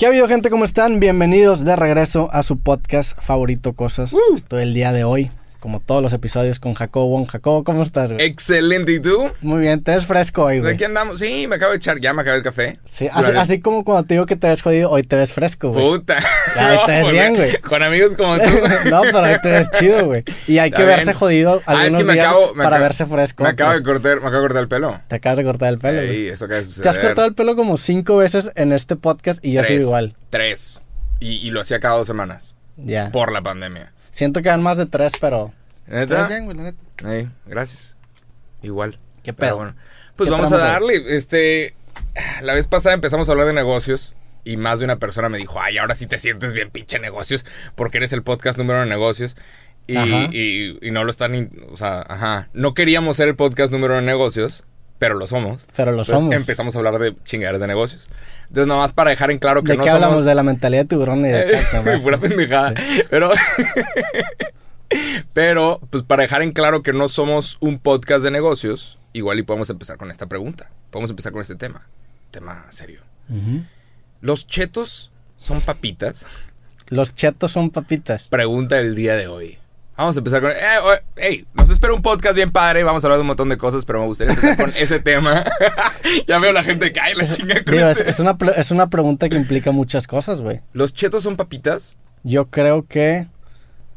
¿Qué ha habido, gente? ¿Cómo están? Bienvenidos de regreso a su podcast favorito, Cosas. Estoy el día de hoy, como todos los episodios, con Jacobo. Jacobo, ¿cómo estás, güey? Excelente, ¿y tú? Muy bien, te ves fresco hoy, güey. Aquí andamos. Sí, me acabo de echar, ya me acabé el café. Sí, así, así como cuando te digo que te ves jodido, hoy te ves fresco, güey. Puta. Ya, hoy te ves No, bien, güey. Con amigos como tú. no, pero hoy te ves chido, güey. Y hay que verse jodido Ah, es algunos que me días acabo, me para acabo- verse fresco. Me acabo de cortar, me acabo de cortar el pelo. Te acabas de cortar el pelo. Ey, eso acaba de suceder. Te has cortado el pelo como cinco veces en este podcast y yo soy igual. Tres. Y, y lo hacía cada dos semanas. Ya. Por la pandemia. Siento que van más de tres, pero... ¿Neta? bien, güey, la neta. Gracias. Igual. ¿Qué pedo? bueno. Pues ¿Qué vamos a darle. Este. La vez pasada empezamos a hablar de negocios. Y más de una persona me dijo, ay, ahora sí te sientes bien pinche negocios. Porque eres el podcast número uno de negocios. Y, y- y no lo están. O sea, ajá. No queríamos ser el podcast número uno de negocios. Pero lo somos. Pero lo Entonces, somos. Empezamos a hablar de chingaderas de negocios. Entonces, nomás para dejar en claro que ¿De no qué somos. hablamos? De la mentalidad de tiburón y de. Pura pendejada. Pero. Pero, pues para dejar en claro que no somos un podcast de negocios, igual y podemos empezar con esta pregunta. Podemos empezar con este tema. Tema serio. ¿Los chetos son papitas? Los chetos son papitas. Pregunta del día de hoy. Vamos a empezar con... Eh, hey, nos espera un podcast bien padre. Vamos a hablar de un montón de cosas, pero me gustaría empezar con ese tema. ya veo la gente cae la chinga con Digo, es, es una, es una pregunta que implica muchas cosas, güey. ¿Los chetos son papitas? Yo creo que...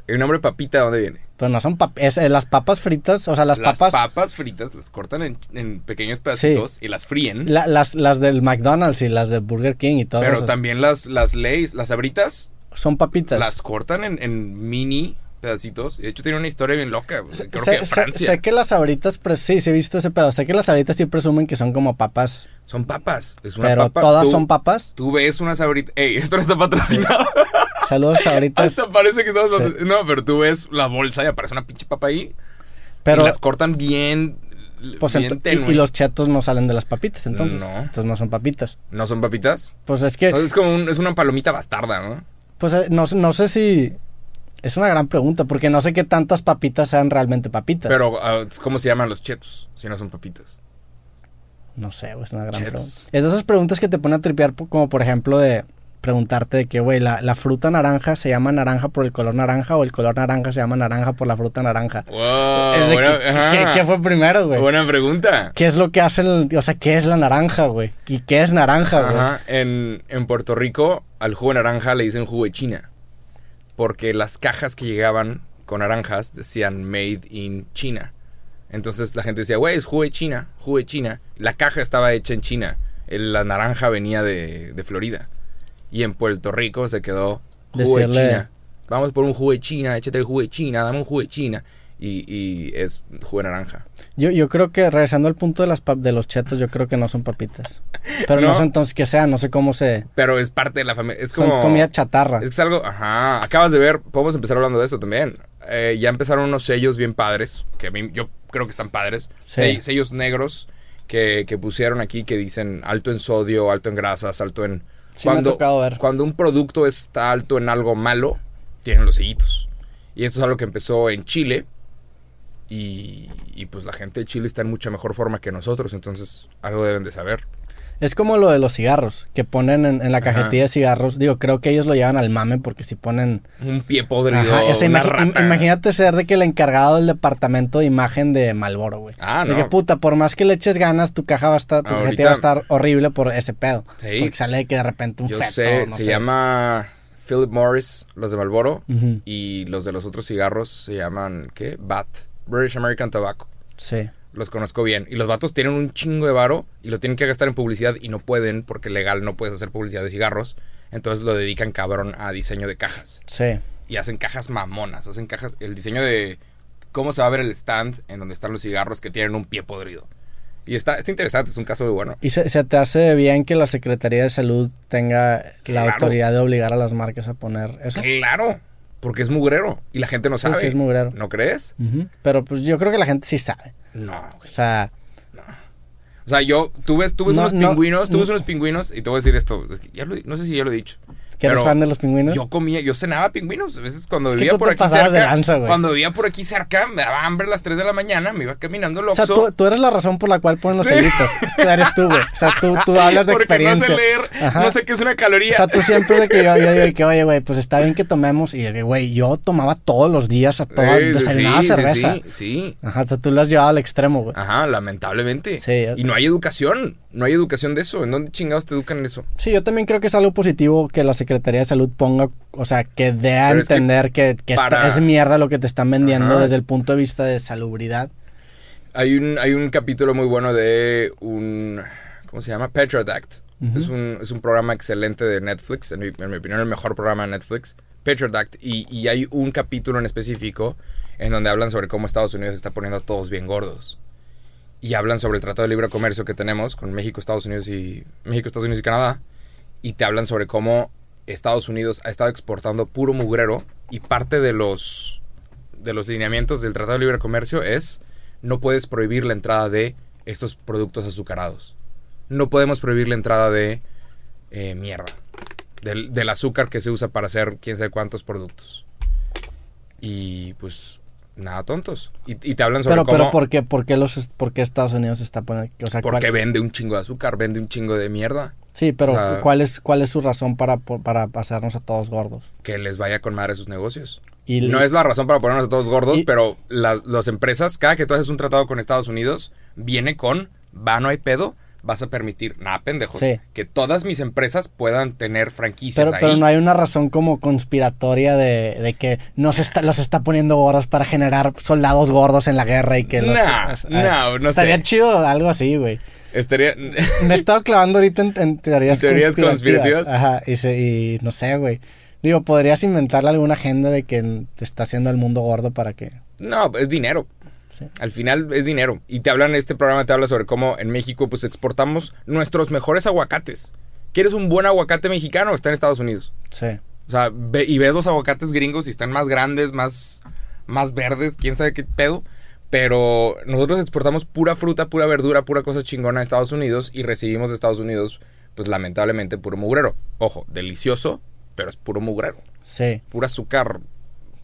¿El nombre papita de dónde viene? Pues no son papitas. las papas fritas, o sea, las, Las papas... papas fritas las cortan en, en pequeños pedacitos y las fríen. la- las, las del McDonald's y las de Burger King y todo pero eso. también las, las Lays, las abritas, Son papitas. las cortan en, en mini pedacitos. De hecho tiene una historia bien loca. o sea, creo sé, que sé- Francia. sé que las abritas, sí, sí he visto ese pedo. Sé que las abritas sí presumen que son como papas. Son papas. Es una Pero papa. todas Tú- son papas. Tú ves unas abritas. Ey, esto no está patrocinado. Saludos abritas. Hasta parece que estamos. Sí. No, pero tú ves la bolsa y aparece una pinche papa ahí. Pero y las cortan bien. pues y- y, los chetos no salen de las papitas, entonces. No. Entonces no son papitas. ¿No son papitas? Pues es que O sea, es como un- es una palomita bastarda, ¿no? Pues eh, no, no sé si... Es una gran pregunta, porque no sé qué tantas papitas sean realmente papitas. Pero, ah, ¿cómo se llaman los chetos si no son papitas? No sé, güey, es una gran Chetos. pregunta. Es de esas preguntas que te ponen a tripear, como por ejemplo de preguntarte de que, güey, la, la fruta naranja se llama naranja por el color naranja o el color naranja se llama naranja por la fruta naranja. Wow, Es de que-. ¿qué, qué fue primero, güey? Buena pregunta. ¿Qué es lo que hace el... O sea, ¿qué es la naranja, güey? ¿Y qué es naranja, güey? Ajá. En, en Puerto Rico, al jugo de naranja le dicen jugo de China. Porque las cajas que llegaban con naranjas decían made in China. Entonces la gente decía, güey, es jugo de China, jugo de China. La caja estaba hecha en China. La naranja venía de, de Florida. Y en Puerto Rico se quedó jugo Decirle- de China. Vamos por un jugo de China, échate el jugo de China, dame un jugo de China. Y, y es jugo de naranja. Yo, yo creo que, regresando al punto de, las pap- de los chetos, yo creo que no son papitas. Pero no, ¿No? sé entonces qué sea, no sé cómo se... Pero es parte de la familia. Es Son como. comida chatarra. Es algo, ajá, acabas de ver, podemos empezar hablando de eso también. Eh, ya empezaron unos sellos bien padres, que a mí, yo creo que están padres. Sí. Sell- sellos negros que, que pusieron aquí que dicen alto en sodio, alto en grasas, alto en... Sí me ha tocado ver. cuando un producto está alto en algo malo, tienen los sellitos. Y esto es algo que empezó en Chile. Y, y pues la gente de Chile está en mucha mejor forma que nosotros, entonces algo deben de saber. Es como lo de los cigarros, que ponen en, en la Ajá. cajetilla de cigarros. Digo, creo que ellos lo llevan al mame porque si ponen... Un pie podrido, Ajá, o sea, una imagi- rata. im- imagínate ser de que el encargado del departamento de imagen de Malboro, güey. Ah, De no. que puta, por más que le eches ganas, tu caja va a estar, tu Ahorita- cajetilla va a estar horrible por ese pedo. Sí. Porque sale de que de repente un Yo feto, sé, no se sé. llama Philip Morris, los de Marlboro, Ujú, y los de los otros cigarros se llaman, ¿qué? BAT, British American Tobacco. Sí. Los conozco bien. Y los vatos tienen un chingo de varo y lo tienen que gastar en publicidad y no pueden porque legal no puedes hacer publicidad de cigarros. Entonces lo dedican cabrón a diseño de cajas. Sí. Y hacen cajas mamonas, hacen cajas, el diseño de cómo se va a ver el stand en donde están los cigarros que tienen un pie podrido. Y está, está interesante, es un caso muy bueno. ¿Y se, se te hace bien que la Secretaría de Salud tenga la Claro. autoridad de obligar a las marcas a poner eso? Claro, porque es mugrero y la gente no sabe. sí, es mugrero. ¿No crees? Pero pues yo creo que la gente sí sabe. No, O sea, O sea, yo, tú ves, tú ves No, unos no, pingüinos, tú ves unos pingüinos y te voy a decir esto. Ya lo- no sé si ya lo he dicho. ¿Que eres fan de los pingüinos? Yo comía, yo cenaba pingüinos. A veces cuando Es vivía por aquí pasabas de cerca. lanza, cuando vivía por aquí cerca, me daba hambre a las 3 de la mañana, me iba caminando al O sea, tú, tú eres la razón por la cual ponen los sellitos. Tú eres tú, güey. O sea, tú, tú hablas de porque experiencia. no sé leer, Ajá. no sé qué es una caloría. O sea, tú siempre de que yo, yo digo que, oye, güey, pues está bien que tomemos. Y, güey, yo tomaba todos los días a todas, Eh, desayunaba sí, cerveza. Sí, sí. Ajá, o sea, tú lo has llevado al extremo, güey. Ajá, lamentablemente. Sí. Y no hay educación. No hay educación de eso. ¿En dónde chingados te educan en eso? Sí, yo también creo que es algo positivo que la Secretaría de Salud ponga, o sea, que dé a Pero es que entender que, que para- es mierda lo que te están vendiendo Ajá. desde el punto de vista de salubridad. Hay un, hay un capítulo muy bueno de un... ¿Cómo se llama? Petrodact. Ujú. es, un, es un programa excelente de Netflix. En mi, en mi opinión, el mejor programa de Netflix. Petrodact. Y, y hay un capítulo en específico en donde hablan sobre cómo Estados Unidos está poniendo a todos bien gordos. Y hablan sobre el Tratado de Libre Comercio que tenemos con México, Estados Unidos y... México, Estados Unidos y Canadá. Y te hablan sobre cómo Estados Unidos ha estado exportando puro mugrero. Y parte de los... De los lineamientos del Tratado de Libre Comercio es no puedes prohibir la entrada de estos productos azucarados. No podemos prohibir la entrada de eh, mierda. Del, del azúcar que se usa para hacer quién sabe cuántos productos. Y pues nada tontos. Y, y te hablan sobre Pero, cómo... pero ¿por qué, por qué los, por qué Estados Unidos está poniendo, o sea, porque cuál- vende un chingo de azúcar, vende un chingo de mierda. sí, pero o sea- ¿cuál es, cuál es su razón para, para hacernos a todos gordos? Que les vaya con madre sus negocios. Y No es la razón para ponernos a todos gordos, Y- pero la- las empresas, cada que tú haces un tratado con Estados Unidos, viene con, va, no hay pedo, vas a permitir, nada pendejos, Sí. que todas mis empresas puedan tener franquicias Pero, ahí. pero no hay una razón como conspiratoria de, de que nos está, los está poniendo gordos para generar soldados gordos en la guerra y que los... Nah, o sea, no, no Estaría sé. chido algo así, güey. Estaría... Me he estado clavando ahorita en, en teorías, ¿Teorías conspirativas. conspirativas? Ajá, y, se- y no sé, güey. Digo, podrías inventarle alguna agenda de que te está haciendo el mundo gordo para que... no, es dinero. Sí. Al final es dinero. Y te hablan, este programa te habla sobre cómo en México pues exportamos nuestros mejores aguacates. ¿Quieres un buen aguacate mexicano? Está en Estados Unidos. Sí. O sea, ve- y ves los aguacates gringos y están más grandes, más, más verdes, quién sabe qué pedo. Pero nosotros exportamos pura fruta, pura verdura, pura cosa chingona a Estados Unidos y recibimos de Estados Unidos, pues lamentablemente, puro mugrero. Ojo, delicioso, pero es puro mugrero. Sí. Pura azúcar.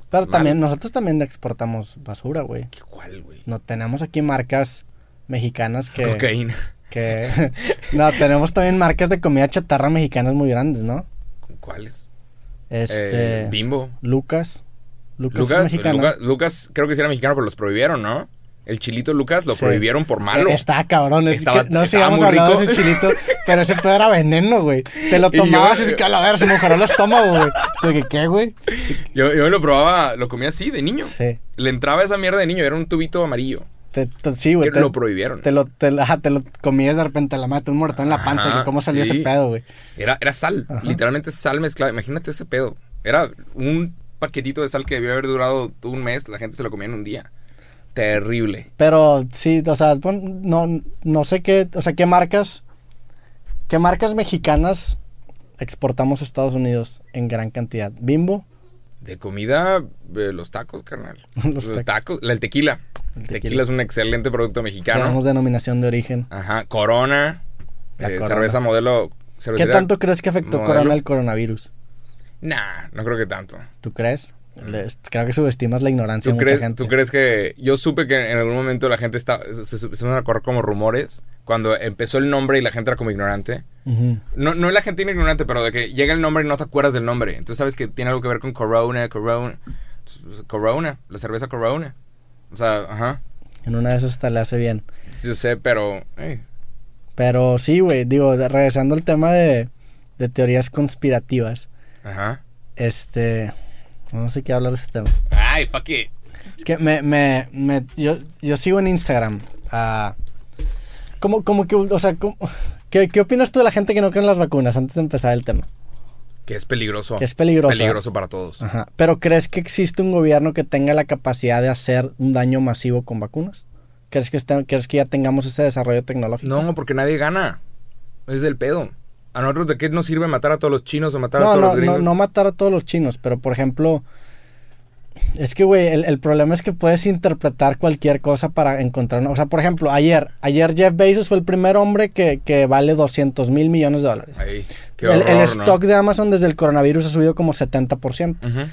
Pero Mal. también, nosotros también exportamos basura, güey. ¿Qué cuál, güey? No tenemos aquí marcas mexicanas que... Cocaína. que no, tenemos también marcas de comida chatarra mexicanas muy grandes, ¿no? ¿Cuáles? Este... Eh, Bimbo. Lucas. Lucas, es Lucas, mexicano. Lucas, Lucas creo que sí era mexicano, pero los prohibieron, ¿no? El chilito Lucas lo Sí. prohibieron por malo. Eh, Estaba cabrón. es Estaba- que no sigamos hablando de ese chilito, pero ese pedo era veneno, güey. Te lo Y yo- tomabas y es que a la se me mejoró el estómago, güey. Entonces, ¿qué, güey? Yo, yo lo probaba, lo comía así, de niño. Sí. Le entraba esa mierda de niño, era un tubito amarillo. Te- te- sí, güey. Te, lo prohibieron. te lo, te, ajá, te lo comías de repente a la mata, un muerto en la panza. Ajá, ¿Cómo salió sí. ese pedo, güey? Era, era sal, Ajá. literalmente sal mezclada. Imagínate ese pedo. Era un paquetito de sal que debió haber durado un mes, la gente se lo comía en un día. Terrible. Pero sí, o sea, no, no sé qué, o sea, qué marcas, qué marcas mexicanas exportamos a Estados Unidos en gran cantidad. Bimbo, De comida, eh, los tacos, carnal. Los los, tacos. La- el tequila. El tequila. tequila. es un excelente producto mexicano. tenemos denominación de origen. Ajá. Corona. Eh, Corona. cerveza modelo. ¿Qué tanto crees que afectó modelo. Corona el coronavirus? Nah, no creo que tanto. ¿Tú crees? Les- creo que subestimas la ignorancia ¿Tú de mucha crees, gente. ¿Tú crees que.? Yo supe que en algún momento la gente está. Se, empezaron a correr como rumores. Cuando empezó el nombre y la gente era como ignorante. No, no la gente ignorante, pero de que llega el nombre y no te acuerdas del nombre. Entonces sabes que tiene algo que ver con Corona, Corona. Corona, la cerveza Corona. O sea, ajá. En una de esas hasta le hace bien. Yo sé, pero. Pero sí, güey, digo, regresando al tema de, de teorías conspirativas. ajá. Este. No sé qué hablar de este tema. Ay, fuck it. Es que me, me, me- yo, yo sigo en Instagram. a como, como que, o sea, como- ¿qué, ¿qué opinas tú de la gente que no cree en las vacunas antes de empezar el tema? Que es peligroso. Que es peligroso. Peligroso para todos. Ajá. Pero ¿crees que existe un gobierno que tenga la capacidad de hacer un daño masivo con vacunas? ¿Crees que, está- ¿crees que ya tengamos ese desarrollo tecnológico? No, porque nadie gana. Es del pedo. ¿A nosotros de qué nos sirve matar a todos los chinos o matar a No, todos no, los no, gringos? no matar a todos los chinos, pero por ejemplo, Es que, güey, el, el problema es que puedes interpretar cualquier cosa para encontrar... O sea, por ejemplo, ayer, ayer Jeff Bezos fue el primer hombre que, que vale 200 mil millones de dólares. Qué el, horror, el ¿no? stock de Amazon desde el coronavirus ha subido como 70%. Ujú.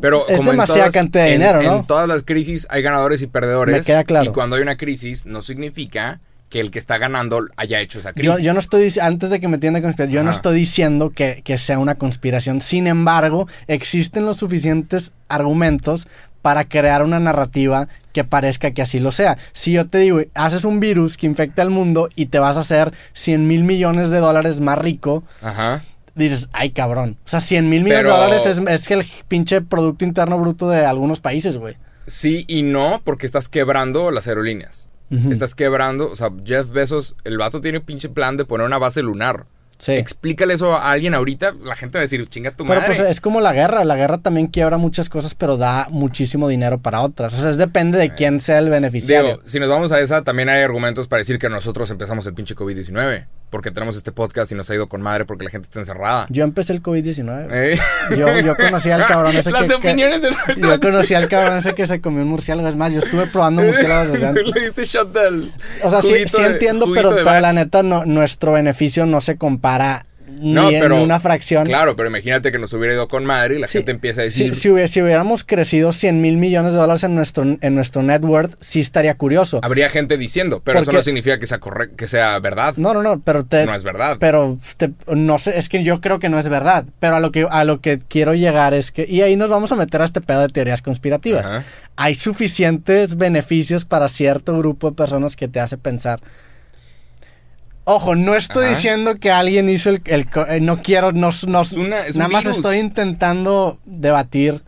Pero Es como demasiada todas- cantidad de en- dinero, ¿no? En todas las crisis hay ganadores y perdedores. Me queda claro. Y cuando hay una crisis, no significa que el que está ganando haya hecho esa crisis. Yo, yo no estoy, antes de que me entienda conspiración, yo no estoy diciendo que, que sea una conspiración. Sin embargo, existen los suficientes argumentos para crear una narrativa que parezca que así lo sea. Si yo te digo, haces un virus que infecta al mundo y te vas a hacer 100 mil millones de dólares más rico, Ajá. dices, ay cabrón. O sea, 100 mil millones Pero- de dólares es, es que el pinche Producto Interno Bruto de algunos países, güey. Sí y no, porque estás quebrando las aerolíneas. Estás quebrando, o sea, Jeff Bezos, el vato tiene un pinche plan de poner una base lunar. Sí. Explícale eso a alguien ahorita, la gente va a decir, chinga tu Pero madre. pues es como la guerra, la guerra también quiebra muchas cosas, pero da muchísimo dinero para otras. O sea, es depende de quién sea el beneficiario. Digo, si nos vamos a esa, también hay argumentos para decir que nosotros empezamos el pinche COVID-19. Porque tenemos este podcast y nos ha ido con madre porque la gente está encerrada. Yo empecé el COVID-19. ¿Eh? Yo, yo conocí al cabrón ese Las que, que- opiniones del Yo conocí al cabrón ese que se comió un murciélago. Es más, yo estuve probando murciélagos desde antes. Le diste shot del O sea, sí, sí de- entiendo, pero, de pero la neta, no, nuestro beneficio no se compara ni No, pero- en una fracción. Claro, pero imagínate que nos hubiera ido con madre y la Sí, gente empieza a decir... si hubiéramos crecido 100 mil millones de dólares en nuestro, en nuestro net worth, sí estaría curioso. Habría gente diciendo, pero eso no significa que sea que sea verdad. No, no, no, pero te, No es verdad. Pero te- no sé, es que yo creo que no es verdad. Pero a lo que a lo que quiero llegar es que y ahí nos vamos a meter a este pedo de teorías conspirativas. Ajá. Hay suficientes beneficios para cierto grupo de personas que te hace pensar. Ojo, no estoy Ajá. diciendo que alguien hizo el, eh, no quiero no, no- Es una- es nada más virus. estoy intentando debatir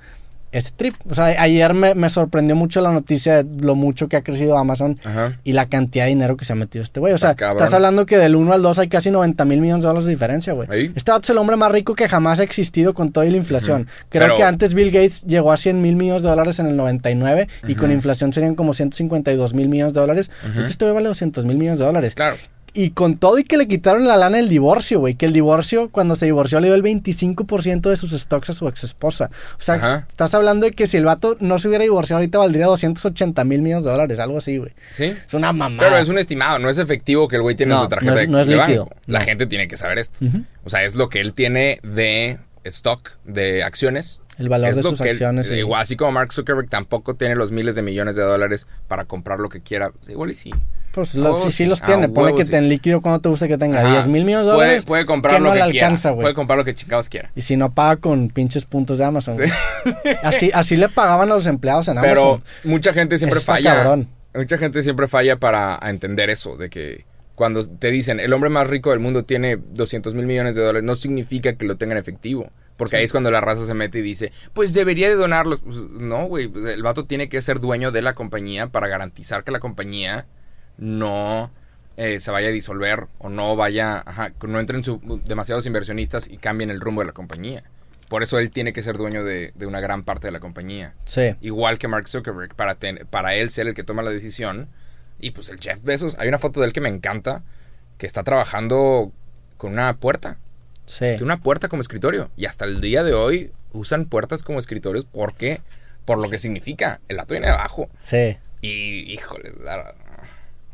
este trip. O sea, ayer me, me sorprendió mucho la noticia de lo mucho que ha crecido Amazon Ajá. y la cantidad de dinero que se ha metido este güey. O sea, estás hablando que del 1 al 2 hay casi 90 mil millones de dólares de diferencia, güey. Ahí. Este es el hombre más rico que jamás ha existido con toda la inflación. Creo Pero- que antes Bill Gates llegó a 100 mil millones de dólares en el 99 y con inflación serían como 152 mil millones de dólares. Ahorita este güey vale 200 mil millones de dólares. Claro. Y con todo y que le quitaron la lana del divorcio, güey. Que el divorcio, cuando se divorció, le dio el 25% de sus stocks a su ex esposa. O sea, Ajá. estás hablando de que si el vato no se hubiera divorciado, ahorita valdría 280 mil millones de dólares, algo así, güey. Sí. Es una mamada. Pero es un estimado, no es efectivo que el güey tiene No, en su tarjeta no es- no es de líquido, banco. La gente tiene que saber esto. O sea, es lo que él tiene de stock, de acciones. El valor Es de sus él- acciones. y- Igual, así como Mark Zuckerberg tampoco tiene los miles de millones de dólares para comprar lo que quiera. Igual y sí. Pues los- Oh, sí, sí los Ah, tiene. Huevo, que sí. te en líquido cuando te guste que tenga Ajá. 10 mil millones de Puede- dólares. Puede, comprar que lo no que le quiera. alcanza, güey. Puede comprar lo que chingados quiera. Y si no paga con pinches puntos de Amazon. Así, así le pagaban a los empleados en Pero Amazon. mucha gente siempre Está falla. cabrón. Mucha gente siempre falla para entender eso, de que cuando te dicen el hombre más rico del mundo tiene 200 mil millones de dólares, no significa que lo tenga en efectivo. Porque ahí es cuando la raza se mete y dice, pues debería de donarlos. Pues, no, güey, pues, el vato tiene que ser dueño de la compañía para garantizar que la compañía no eh, se vaya a disolver o no vaya, ajá, no entren su- demasiados inversionistas y cambien el rumbo de la compañía. Por eso él tiene que ser dueño de, de una gran parte de la compañía. Sí. Igual que Mark Zuckerberg, para, ten- para él ser el que toma la decisión. Y pues el Jeff Bezos, hay una foto de él que me encanta, que está trabajando con una puerta. Sí. Tiene una puerta como escritorio. Y hasta el día de hoy usan puertas como escritorios. ¿Por qué? Por lo que significa. El vato viene de abajo. Sí. Y, híjole, la-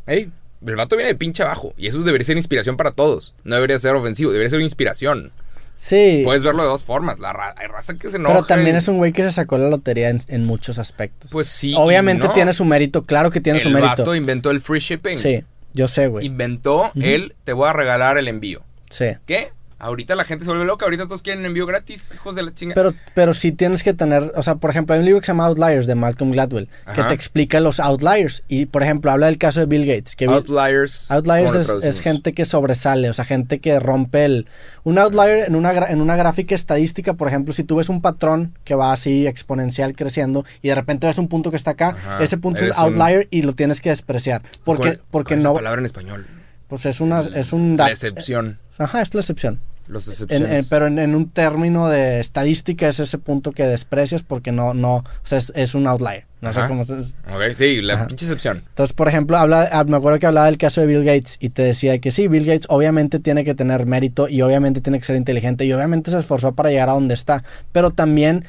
el vato viene de pinche abajo. Y eso debería ser inspiración para todos. No debería ser ofensivo, debería ser inspiración. Sí. Puedes verlo de dos formas. La ra- hay raza que se enoja. Pero también es un güey que se sacó la lotería en, en muchos aspectos. Pues sí. Obviamente no. tiene su mérito, claro que tiene el su mérito. vato inventó el free shipping. Sí, yo sé, güey. Inventó el te voy a regalar el envío. Sí. ¿Qué? Ahorita la gente se vuelve loca, ahorita todos quieren envío gratis, hijos de la chinga. Pero, pero sí tienes que tener, o sea, por ejemplo, hay un libro que se llama Outliers de Malcolm Gladwell, que te explica los outliers. Y, por ejemplo, habla del caso de Bill Gates. Que outliers. Outliers ¿cómo lo es, gente que sobresale, o sea, gente que rompe el... Un outlier en una, en una gráfica estadística, por ejemplo, si tú ves un patrón que va así exponencial creciendo y de repente ves un punto que está acá, Ajá, ese punto es eres un un- outlier y lo tienes que despreciar. Porque, ¿Cuál- porque cuál es la no... palabra en español. Pues es una... Es un La excepción. Ajá, es la excepción. Los excepciones. en- pero en, en un término de estadística es ese punto que desprecias porque no, no, o sea, es, es un outlier. No sé cómo se- Ok, sí, la Ajá. pinche excepción. Entonces, por ejemplo, habla, ah, me acuerdo que hablaba del caso de Bill Gates y te decía que sí, Bill Gates obviamente tiene que tener mérito y obviamente tiene que ser inteligente y obviamente se esforzó para llegar a donde está, pero también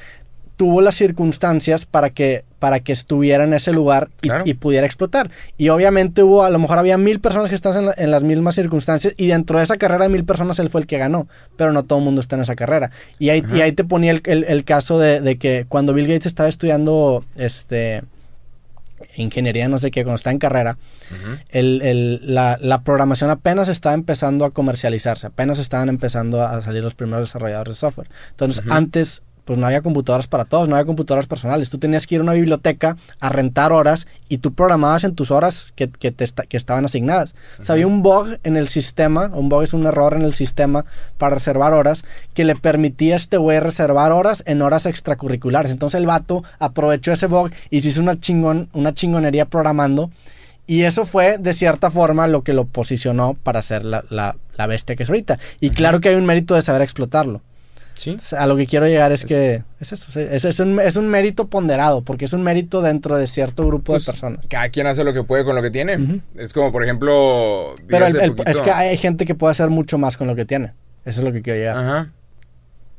tuvo las circunstancias para que, para que estuviera en ese lugar y, Claro. y pudiera explotar. Y obviamente hubo, a lo mejor había mil personas que están en, la- en las mismas circunstancias y dentro de esa carrera de mil personas él fue el que ganó, pero no todo el mundo está en esa carrera. Y ahí, y Ajá. ahí te ponía el, el- el caso de, de que cuando Bill Gates estaba estudiando este ingeniería, no sé qué, cuando está en carrera, Ujú. el- el- la, la programación apenas estaba empezando a comercializarse, apenas estaban empezando a salir los primeros desarrolladores de software. Entonces, antes, pues no había computadoras para todos, no había computadoras personales. Tú tenías que ir a una biblioteca a rentar horas y tú programabas en tus horas que, que te esta- que estaban asignadas. O sea, había un bug en el sistema, un bug es un error en el sistema para reservar horas, que le permitía a este güey reservar horas en horas extracurriculares. Entonces el vato aprovechó ese bug y se hizo una, chingón, una chingonería programando. Y eso fue, de cierta forma, lo que lo posicionó para ser la, la- la bestia que es ahorita. Y claro que hay un mérito de saber explotarlo. Sí. Entonces, a lo que quiero llegar es, que es eso, sí, es, es un, es un mérito ponderado, porque es un mérito dentro de cierto grupo Pues, de personas. Cada quien hace lo que puede con lo que tiene. Es como, por ejemplo. Pero el- el- es que hay gente que puede hacer mucho más con lo que tiene. Eso es lo que quiero llegar. Ajá.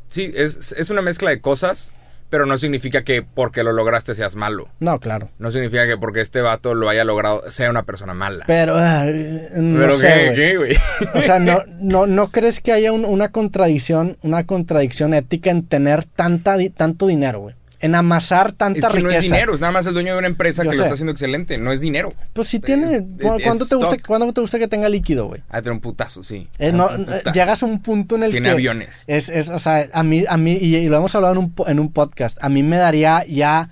Sí, es, es una mezcla de cosas, pero no significa que porque lo lograste seas malo. No, claro. No significa que porque este vato lo haya logrado sea una persona mala. Pero, no pero sé, qué, güey. O sea, no, no, ¿no crees que haya un- una contradicción, una contradicción ética en tener tanta, tanto dinero, güey? En amasar tanta Es que riqueza. no es dinero, es nada más el dueño de una empresa Yo que sé. lo está haciendo excelente, no es dinero. Pues si tiene, Es- ¿cu- es ¿cuándo, te gusta. ¿cuándo te gusta que tenga líquido, güey? Ah, tiene un putazo, sí. Eh, Un no, putazo. eh, llegas a un punto en el Tiene que... aviones. Es, es, o sea, a mí, a mí, y, y lo hemos hablado en un, en un podcast, a mí me daría ya,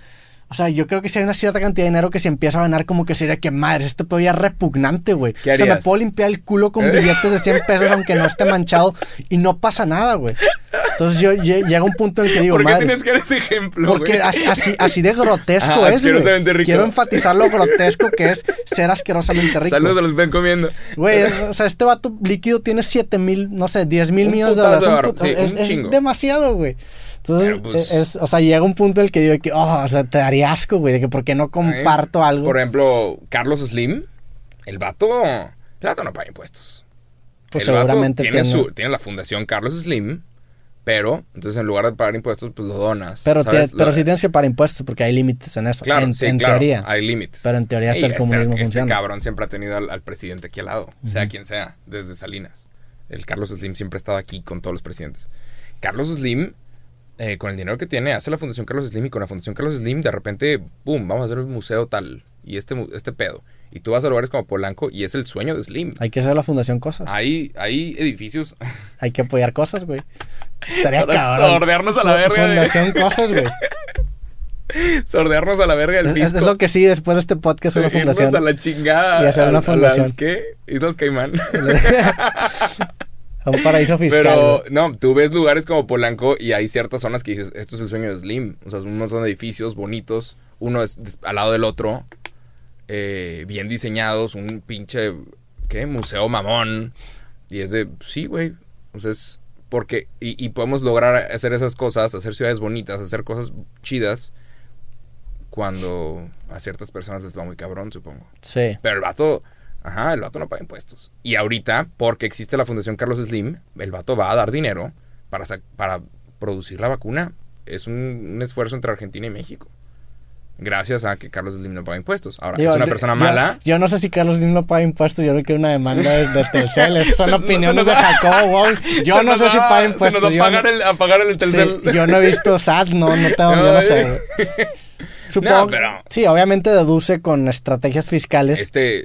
o sea, yo creo que si hay una cierta cantidad de dinero que se empieza a ganar, como que sería que, madre, esto puede ya repugnante, güey. ¿Qué O sea, me puedo limpiar el culo con ¿Eh? billetes de 100 pesos aunque no esté manchado y no pasa nada, güey. Entonces yo lle- llega un punto en el que digo, ¿Por qué madre. tienes que dar ese ejemplo, Porque así, así, de grotesco Ajá, es, güey. asquerosamente rico. Quiero enfatizar lo grotesco que es ser asquerosamente rico. Saludos a los que están comiendo. Güey, o sea, este vato líquido tiene 7 mil, no sé, 10 mil millones de dólares. sí, es, es demasiado, güey. Entonces, pues- es- o sea, llega un punto en el que digo que, oh, o sea, te daría asco, güey, de que por qué no comparto algo. Por ejemplo, Carlos Slim, el vato, el vato no paga impuestos. Pues el vato seguramente tiene, tiene- su, tiene la fundación Carlos Slim, pero entonces en lugar de pagar impuestos, pues lo donas. Pero, ¿sabes? pero La- sí tienes que pagar impuestos porque hay límites en eso. Claro, en, sí, en claro, teoría. hay límites. Pero en teoría hasta Y el comunismo este, funciona. Este cabrón siempre ha tenido al, al presidente aquí al lado, sea quien sea, desde Salinas. El Carlos Slim siempre ha estado aquí con todos los presidentes. Carlos Slim, eh, con el dinero que tiene, hace la Fundación Carlos Slim y con la Fundación Carlos Slim, de repente, boom, vamos a hacer un museo tal y este, este pedo. Y tú vas a lugares como Polanco y es el sueño de Slim. Hay que hacer la fundación cosas. Hay, hay edificios. Hay que apoyar cosas, güey. Estaría Para cabrón. sordearnos a la verga de- Fundación cosas, güey. sordearnos a la verga del fisco. es lo que sí, después de este podcast, una irnos fundación. a la chingada. Y hacer una a fundación. las, ¿Qué? Islas Caimán. A un paraíso fiscal. Pero no, tú ves lugares como Polanco y hay ciertas zonas que dices, esto es el sueño de Slim. O sea, un montón de edificios bonitos, uno es al lado del otro, eh, bien diseñados, un pinche, ¿qué? Museo mamón. Y es de, sí, güey. O sea, es porque, y, y podemos lograr hacer esas cosas, hacer ciudades bonitas, hacer cosas chidas, cuando a ciertas personas les va muy cabrón, supongo. Sí. Pero el vato, ajá, el vato no paga impuestos. Y ahorita, porque existe la Fundación Carlos Slim, el vato va a dar dinero para, para producir la vacuna. Es un, un esfuerzo entre Argentina y México. Gracias a que Carlos Slim no paga impuestos. Ahora, es una persona yo- mala. Yo, no sé si Carlos Slim no paga impuestos. Yo creo que hay una demanda de, de Telcel. Esas son Se- no, opiniones se de Jacobo Wong. Yo Se no sé si paga Se impuestos. nos va yo, a pagar el, a pagar el sí, Telcel. yo no he visto SAT. No, no tengo, yo no sé. Supongo. No, pero- Sí, obviamente deduce con estrategias fiscales. Este.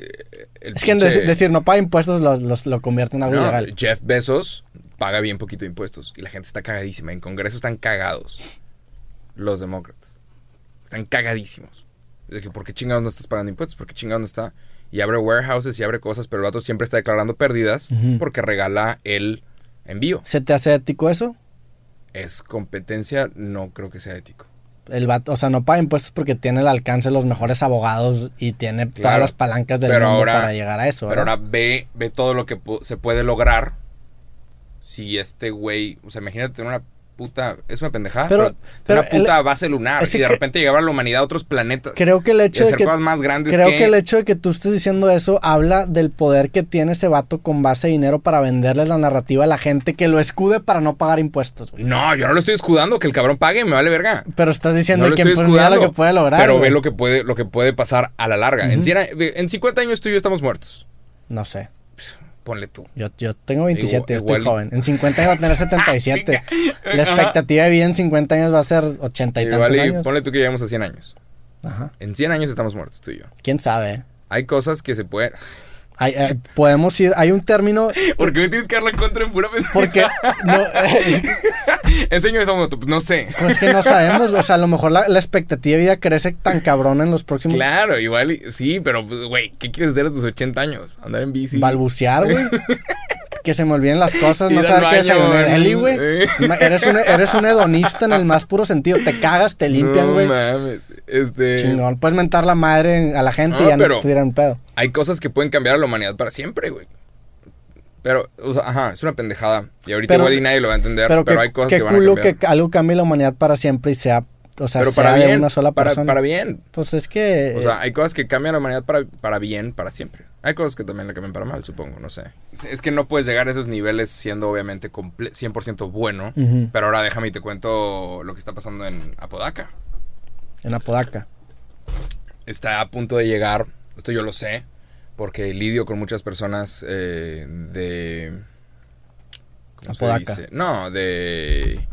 el es que pinche- deci- decir no paga impuestos los- los- lo convierte en algo no, ilegal. Jeff Bezos paga bien poquito de impuestos. Y la gente está cagadísima. En Congreso están cagados. Los demócratas. Están cagadísimos. De que, ¿por qué chingados no estás pagando impuestos? ¿Por qué chingados no está? Y abre warehouses y abre cosas, pero el vato siempre está declarando pérdidas porque regala el envío. ¿Se te hace ético eso? Es competencia, no creo que sea ético. El vato, o sea, no paga impuestos porque tiene el alcance de los mejores abogados y tiene todas las palancas del mundo ahora- para llegar a eso. Pero ¿verdad? ahora ve, ve todo lo que se puede lograr si este güey, o sea, imagínate tener una puta, es una pendejada, Pero- pero, pero una puta el- base lunar y de que- repente llegaba la humanidad a otros planetas. Creo que el hecho de hacer que más grandes creo que... que el hecho de que tú estés diciendo eso habla del poder que tiene ese vato con base de dinero para venderle la narrativa a la gente que lo escude para no pagar impuestos, güey. No, yo no lo estoy escudando, que el cabrón pague, me vale verga. Pero estás diciendo No que pues, mira lo que puede lograr. pero güey. ve lo que puede lo que puede pasar a la larga. en, 100 a- en 50 años tú y yo estamos muertos. No sé. Ponle tú. Yo, yo tengo 27, Igual- estoy igual- joven. En 50 años va a tener 77. Chinga. la expectativa de vida en 50 años va a ser 80 y Igual tantos y años. ponle tú que llegamos a 100 años. Ajá. En 100 años estamos muertos tú y yo. ¿Quién sabe? Hay cosas que se pueden... Hay- eh, podemos ir, hay un término ¿Por qué me tienes que dar la contra en pura pendeja? porque no, Enseño esa moto, pues no sé. pues que no sabemos, o sea, a lo mejor la, la expectativa de vida crece tan cabrón en los próximos Claro, igual, sí, pero pues, güey, ¿qué quieres hacer a tus 80 años? Andar en bici. balbucear, güey. que se me olviden las cosas, no saber qué desayunar. Eli, güey. eh. Eres un, eres un hedonista en el más puro sentido. Te cagas, te limpian, No güey. mames. Este. Chingón. Puedes mentar la madre a la gente y No, ya pero- no te pedo. Hay cosas que pueden cambiar a la humanidad para siempre, güey. Pero, o sea, ajá, es una pendejada. Y ahorita Pero- igual y nadie lo va a entender, Pero, hay cosas que van a cambiar. que algo cambie la humanidad para siempre y sea, o sea, pero sea para bien, una sola para, persona. para bien. Pues es que... O sea, hay cosas que cambian la humanidad para, para bien, para siempre. Hay cosas que también la cambian para mal, supongo, no sé. Es- que no puedes llegar a esos niveles siendo obviamente comple- 100% bueno. Pero ahora déjame y te cuento lo que está pasando en Apodaca. en Apodaca. Está a punto de llegar, esto yo lo sé, porque lidio con muchas personas eh, de... ¿Cómo Apodaca. se dice? No, de...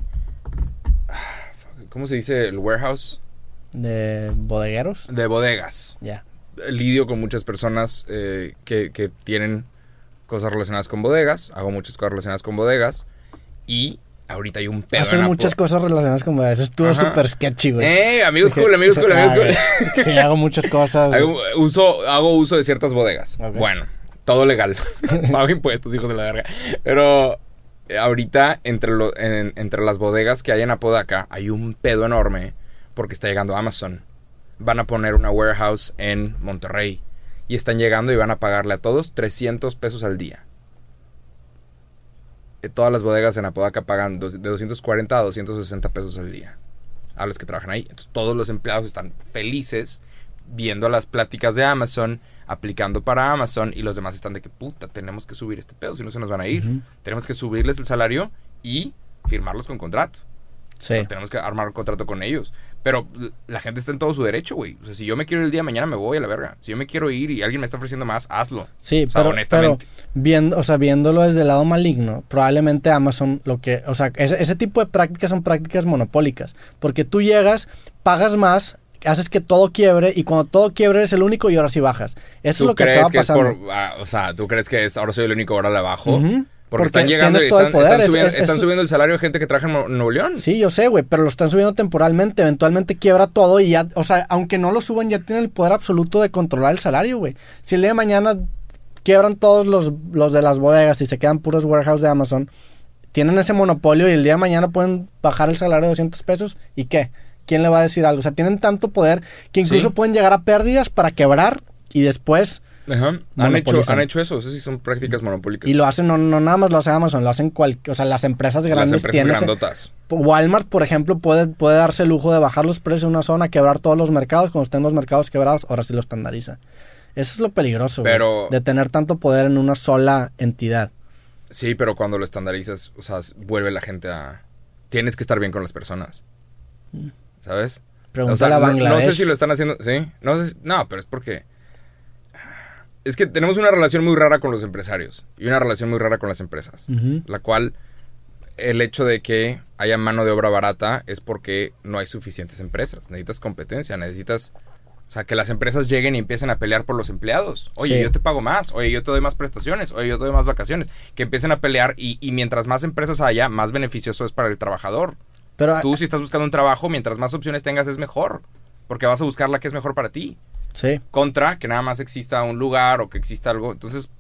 ah, ¿Cómo se dice? El warehouse. De bodegueros. De bodegas. Ya. lidio con muchas personas eh, que, que tienen cosas relacionadas con bodegas. Hago muchas cosas relacionadas con bodegas. Y ahorita hay un pedo. Haces en la muchas cosas relacionadas con bodegas. Estuvo súper sketchy, güey. Eh, amigos cool, amigos cool, amigos Ah, cool. Sí, hago muchas cosas. Hago uso, hago uso de ciertas bodegas. Bueno, todo legal. Pago impuestos, hijos de la verga. Pero eh, ahorita, entre, lo- en- entre las bodegas que hay en Apodaca, hay un pedo enorme porque está llegando Amazon. Van a poner una warehouse en Monterrey. Y están llegando y van a pagarle a todos 300 pesos al día. Eh, Todas las bodegas en Apodaca pagan de 240 a 260 pesos al día a los que trabajan ahí. Entonces todos los empleados están felices viendo las pláticas de Amazon, aplicando para Amazon y los demás están de que puta, tenemos que subir este pedo, si no se nos van a ir. Tenemos que subirles el salario y firmarlos con contrato. Sí. Tenemos que armar un contrato con ellos. Pero la gente está en todo su derecho, güey. O sea, si yo me quiero ir el día de mañana, me voy a la verga. Si yo me quiero ir y alguien me está ofreciendo más, hazlo. Sí, O sea, pero, honestamente. pero viendo, o sea, viéndolo desde el lado maligno, probablemente Amazon lo que, o sea, ese, ese tipo de prácticas son prácticas monopólicas, porque tú llegas, pagas más, haces que todo quiebre y cuando todo quiebre eres el único y ahora sí bajas. Eso es ¿Tú lo que acaba que es pasando. por... ah, o sea, ¿tú crees que es ahora soy el único ahora le bajo? Porque, Porque están llegando y están, poder, están es- subiendo, es- están es- subiendo el salario de gente que trabaja en Nuevo León. Sí, yo sé, güey, pero lo están subiendo temporalmente, eventualmente quiebra todo y ya, o sea, aunque no lo suban, ya tienen el poder absoluto de controlar el salario, güey. Si el día de mañana quiebran todos los, los de las bodegas y se quedan puros warehouse de Amazon, tienen ese monopolio y el día de mañana pueden bajar el salario de 200 pesos y qué, ¿quién le va a decir algo? O sea, tienen tanto poder que incluso Sí. pueden llegar a pérdidas para quebrar y después, Ajá. Han hecho, han hecho eso. Eso sí son prácticas monopólicas. y lo hacen, no, no nada más lo hace Amazon, lo hacen cual, o sea, las empresas Las grandes empresas tienen ese- grandotas. Walmart, por ejemplo, puede, puede darse el lujo de bajar los precios en una zona, quebrar todos los mercados. Cuando estén los mercados quebrados, ahora sí lo estandariza. Eso es lo peligroso, güey, de tener tanto poder en una sola entidad. Sí, pero cuando lo estandarizas, o sea, vuelve la gente a... Tienes que estar bien con las personas. ¿Sabes? Pregúntale O sea, a no, Bangladesh. no sé si lo están haciendo... Sí. No, sé si- no, pero es porque... Es que tenemos una relación muy rara con los empresarios. Y una relación muy rara con las empresas. La cual... El hecho de que haya mano de obra barata es porque no hay suficientes empresas. Necesitas competencia, necesitas... O sea, que las empresas lleguen y empiecen a pelear por los empleados. Oye, Sí. yo te pago más. Oye, yo te doy más prestaciones. Oye, yo te doy más vacaciones. Que empiecen a pelear y, y mientras más empresas haya, más beneficioso es para el trabajador. Pero Tú si estás buscando un trabajo, mientras más opciones tengas es mejor. Porque vas a buscar la que es mejor para ti. Sí, Contra que nada más exista un lugar o que exista algo. Entonces,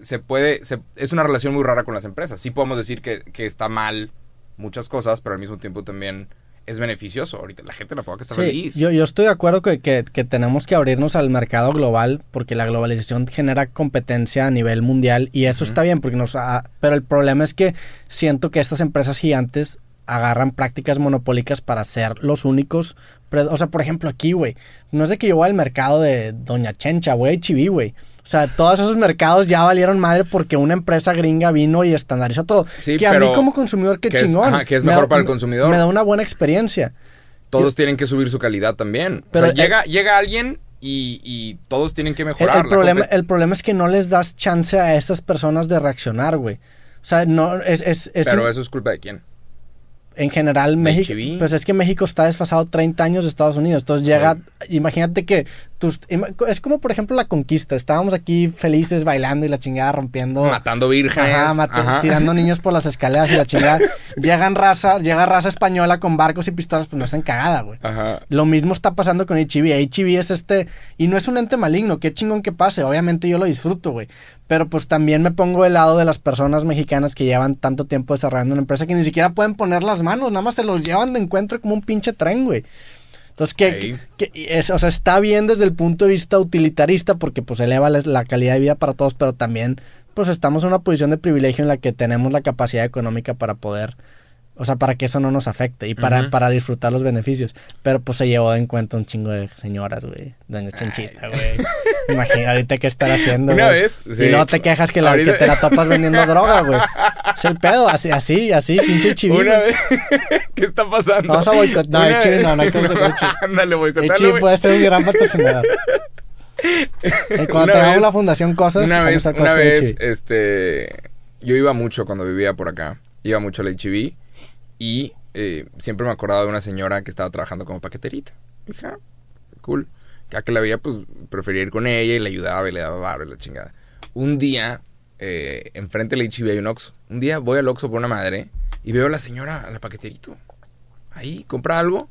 se puede... se- es una relación muy rara con las empresas. Sí podemos decir que, que está mal muchas cosas, pero al mismo tiempo también es beneficioso. Ahorita la gente la puede que está sí. feliz. Yo, yo estoy de acuerdo que, que- que tenemos que abrirnos al mercado global porque la globalización genera competencia a nivel mundial y eso está bien porque nos ha- pero el problema es que siento que estas empresas gigantes agarran prácticas monopólicas para ser los únicos. O sea, por ejemplo, aquí, güey. No es de que yo voy al mercado de Doña Chencha, güey, Chiví, güey. O sea, todos esos mercados ya valieron madre porque una empresa gringa vino y estandarizó todo. Sí, que a mí como consumidor, qué que es- chingón. ajá, que es Me mejor da- para el consumidor. Me da una buena experiencia. Todos tienen que subir su calidad también. Pero, o sea, llega, llega alguien y, y todos tienen que mejorar. el problema, el problema es que no les das chance a estas personas de reaccionar, güey. O sea, no, es, es, es Pero eso es culpa de quién. En general México, pues es que México está desfasado 30 años de Estados Unidos. Entonces llega, imagínate que tus, es como por ejemplo la conquista. Estábamos aquí felices bailando y la chingada rompiendo. Matando vírgenes. Ajá, mata- ajá. tirando niños por las escaleras y la chingada. Llegan raza, llega raza española con barcos y pistolas, pues no hacen cagada, güey. Ajá. Lo mismo está pasando con HB. HB es este. Y no es un ente maligno. Qué chingón que pase. Obviamente yo lo disfruto, güey. Pero pues también me pongo del lado de las personas mexicanas que llevan tanto tiempo desarrollando una empresa que ni siquiera pueden poner las manos. Nada más se los llevan de encuentro como un pinche tren, güey. Entonces, que, Ey. que- es, o sea, está bien desde el punto de vista utilitarista porque pues eleva la, la calidad de vida para todos, pero también pues estamos en una posición de privilegio en la que tenemos la capacidad económica para poder, o sea, para que eso no nos afecte y para, para disfrutar los beneficios. Pero pues se llevó en cuenta un chingo de señoras, güey. Doña Chenchita, güey. Imagina ahorita qué estar haciendo. Una vez, sí. Y luego te quejas que, la, Ahorita- que te la topas vendiendo droga, güey. Es el pedo, así, así, así, pinche chivito. Una vez. ¿Qué está pasando? Vamos a boicotear- no, Una el Chibi vez- no, no hay que boicotear el Chibi. Ándale, El boicotearlo, Chibi güey. puede ser un gran patrocinador. Eh, Cuando Una tengamos la fundación Cosas, Una vez, una cosas el vez, este, yo iba mucho cuando vivía por acá. Iba mucho al HB y eh, siempre me acordaba de una señora que estaba trabajando como paqueterita. Hija, cool. Cada que la veía, pues prefería ir con ella y le ayudaba y le daba barro y la chingada. Un día, eh, enfrente del HB hay un Oxxo. Un día voy al Oxxo por una madre y veo a la señora, a la paqueterito. Ahí, compra algo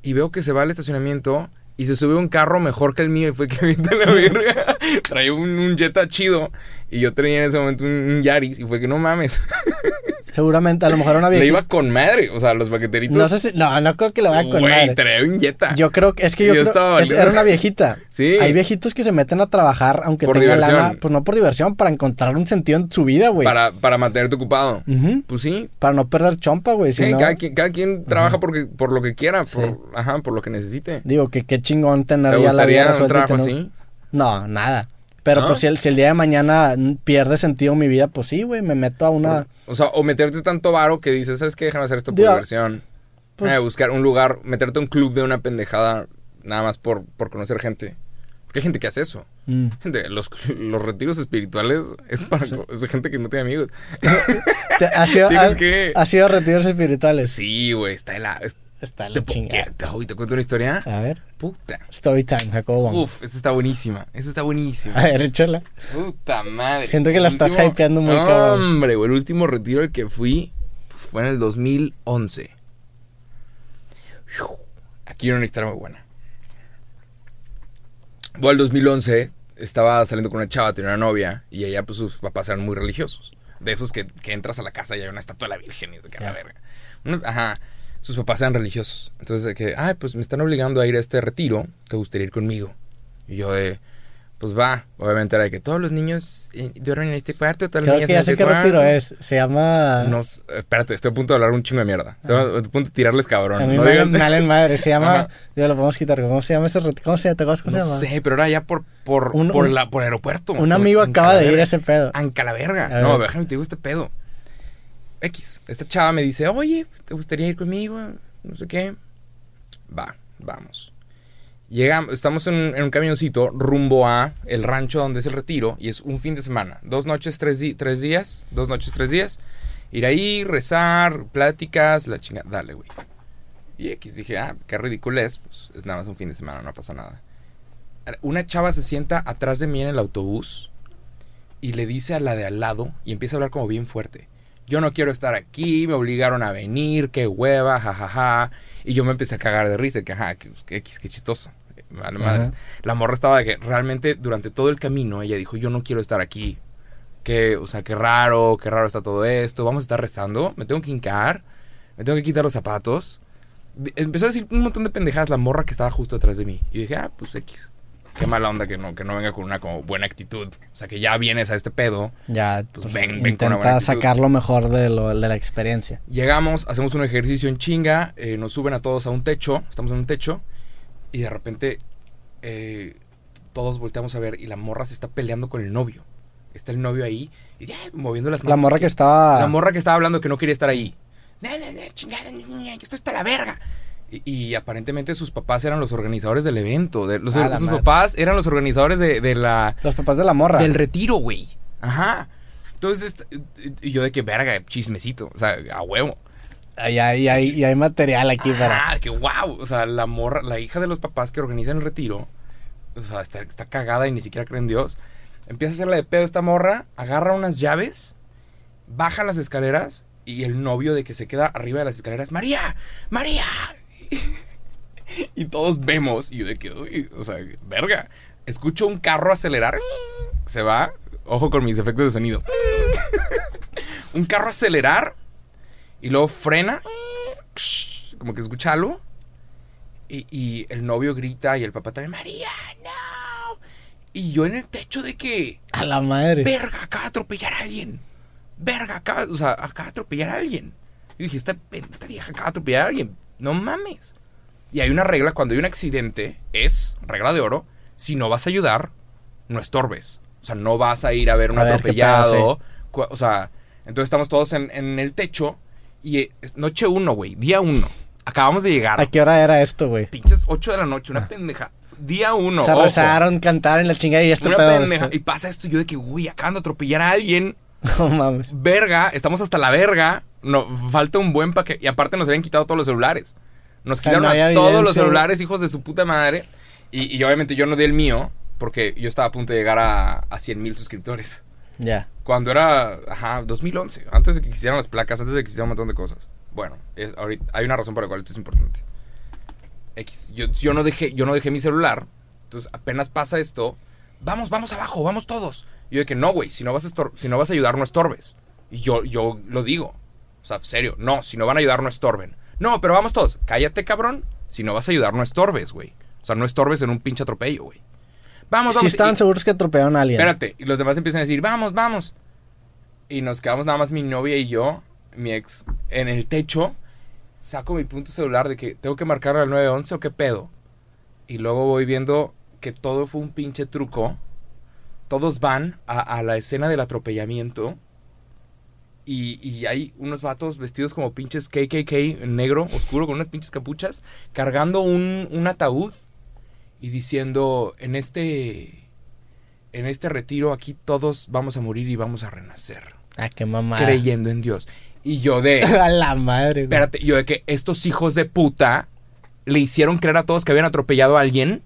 y veo que se va al estacionamiento y se sube un carro mejor que el mío y fue que viste la verga. Traía un, un Jetta chido y yo traía en ese momento un, un Yaris y fue que no mames. Seguramente, a lo mejor una Le viejita. iba con madre, o sea, los paqueteritos. No sé si, no, no creo que lo vaya con Güey, madre. traía un. Yo creo que es que yo, Yo creo estaba es- valiendo. era una viejita. Sí. Hay viejitos que se meten a trabajar aunque Por tengan diversión. lana, pues no por diversión, para encontrar un sentido en su vida, güey. para, para mantenerte ocupado. Ujú. Pues sí. Para no perder chompa, güey. si Sí, no- cada, quien, cada quien trabaja porque, por lo que quiera, por, ajá, por lo que necesite. Digo que qué chingón tener ¿Te ya la vida gustaría un resuelta y trabajo tener- así? No, nada. Pero pues si el, si el día de mañana pierde sentido mi vida, pues sí, güey, me meto a una... O sea, o meterte tanto varo que dices, ¿sabes qué? Déjame hacer esto por Digo, diversión. pues- Eh, buscar un lugar, meterte a un club de una pendejada nada más por, por conocer gente. Porque hay gente que hace eso. Mm. Gente, los, los retiros espirituales es para es gente que no tiene amigos. Ha, sido, ha- que- ha sido retiros espirituales. Sí, güey, está de la... es- Está la te, chingada. Te- ¿te cuento una historia? A ver. Puta. Story time, Jacobo. Uf, esta está buenísima. Esta está buenísima. A ver, échala. Puta madre. Siento que la estás hypeando muy cabrón. Hombre, güey, el último retiro al que fui fue en el 2011. Aquí hay una historia muy buena. Voy al 2011, estaba saliendo con una chava, tenía una novia, y ella, pues sus papás eran muy religiosos. De esos que, que entras a la casa y hay una estatua de la Virgen y de que a la verga. Ajá. Sus papás eran religiosos. Entonces, de que, ay, pues me están obligando a ir a este retiro, ¿te gustaría ir conmigo? Y yo de, pues va. Obviamente era de que todos los niños eh, duermen en este cuarto, todas las Creo niñas que en ya este sé qué cuarto. retiro es. Se llama... No, s- espérate, estoy a punto de hablar un chingo de mierda. Estoy a a punto de tirarles cabrón. a mí no me me valen madre. Se llama... Ajá. Ya lo podemos quitar. ¿Cómo se llama ese retiro? ¿Cómo se, ¿te cómo No se llama? sé, pero era ya por, por, Un- por, un- la, por aeropuerto. Un amigo En acaba de ir a ese pedo. Anca la verga. No, déjame te digo este pedo. X. Esta chava me dice, oye, ¿te gustaría ir conmigo? No sé qué. Va, vamos. Llegamos, estamos en, un camioncito rumbo a el rancho donde es el retiro y es un fin de semana. Dos noches, tres días. Dos noches, tres días. Ir ahí, rezar, pláticas, la chingada. Dale, güey. Y X dije, ah, qué ridículo es. Pues es nada más un fin de semana, no pasa nada. Una chava se sienta atrás de mí en el autobús y le dice a la de al lado y empieza a hablar como bien fuerte. Yo no quiero estar aquí, me obligaron a venir, qué hueva, jajaja. Y yo me empecé a cagar de risa, que ajá, que, que, X, qué chistoso. Vale, madres. Ajá. La morra estaba de que realmente durante todo el camino ella dijo, yo no quiero estar aquí. Que, o sea, qué raro, qué raro está todo esto. Vamos a estar rezando, me tengo que hincar, me tengo que quitar los zapatos. Empezó a decir un montón de pendejadas la morra que estaba justo atrás de mí. Y dije, ah, pues X. qué mala onda que no, que no venga con una como buena actitud. O sea, que ya vienes a este pedo. Ya, Pues pues, ven- ven con una intenta buena actitud. sacar lo mejor de, lo, de la experiencia. Llegamos, hacemos un ejercicio en chinga, eh, nos suben a todos a un techo, estamos en un techo, y de repente eh, todos volteamos a ver y la morra se está peleando con el novio. Está el novio ahí, y ya, moviendo las La manos. morra que estaba... La morra que estaba hablando que no quería estar ahí. "No, no, no, chingada, esto está la verga. Y, y aparentemente sus papás eran los organizadores del evento. De, los, sus madre. papás eran los organizadores de, de la, Los papás de la morra. del retiro, güey. Ajá. Entonces, y yo de que verga, chismecito. O sea, a huevo. Ahí hay, ahí- y hay material aquí para... Ah, que wow. O sea, la morra, la hija de los papás que organizan el retiro, o sea, está, está cagada y ni siquiera cree en Dios. Empieza a hacerle de pedo esta morra, agarra unas llaves, baja las escaleras y el novio de que se queda arriba de las escaleras, María, María. Y todos vemos, y yo de que, uy, o sea, verga. Escucho un carro acelerar, se va, ojo con mis efectos de sonido. un carro acelerar y luego frena, como que escucha algo. Y, y el novio grita y el papá también, María, no. Y yo en el techo de que, A la madre. verga, acaba de atropellar a alguien. Verga, acaba, o sea, acaba de atropellar a alguien. Y dije, esta, esta vieja acaba de atropellar a alguien. No mames. Y hay una regla, cuando hay un accidente, es, regla de oro, si no vas a ayudar, no estorbes. O sea, no vas a ir a ver un A atropellado. O sea, entonces estamos todos en, en el techo y eh, es noche uno, güey, día uno. Acabamos de llegar. ¿A qué hora era esto, güey? Pinches 8 de la noche, una pendeja. Día uno. Se ojo. rezaron, cantaron la chingada y este Una pedo. pendeja. Y pasa esto, yo de que, güey, acaban de atropellar a alguien. No mames. Verga, estamos hasta la verga. No, falta un buen paquete. Y aparte nos habían quitado todos los celulares. Nos O sea, quitaron no a todos los celulares, hijos de su puta madre. Y, y obviamente yo no di el mío, porque yo estaba a punto de llegar a, a 100 mil suscriptores. Ya. Cuando era, ajá, 2011, antes de que quisieran las placas, antes de que quisieran un montón de cosas. Bueno, es, ahorita, hay una razón por la cual esto es importante. X, yo, yo, no dejé, yo no dejé mi celular, entonces apenas pasa esto, vamos, vamos abajo, vamos todos. Y yo de que no, güey, si, no vas a si no vas a ayudar, no estorbes. Y yo, yo lo digo, o sea, serio, no, si no van a ayudar, no estorben. No, pero vamos todos, cállate, cabrón, si no vas a ayudar, no estorbes, güey. O sea, no estorbes en un pinche atropello, güey. Vamos, Si vamos. estaban y- seguros que atropellaron a alguien. Espérate, y los demás empiezan a decir, vamos, vamos. Y nos quedamos nada más mi novia y yo, mi ex, en el techo. Saco mi punto celular de que tengo que marcar al 911 o qué pedo. Y luego voy viendo que todo fue un pinche truco. Todos van a, a la escena del atropellamiento. Y, y hay unos vatos vestidos como pinches KKK en negro, oscuro, con unas pinches capuchas, cargando un, un ataúd y diciendo, en este en este retiro aquí todos vamos a morir y vamos a renacer. Ah, qué mamá. Creyendo en Dios. Y yo de... a la madre, güey. espérate, yo de que estos hijos de puta le hicieron creer a todos que habían atropellado a alguien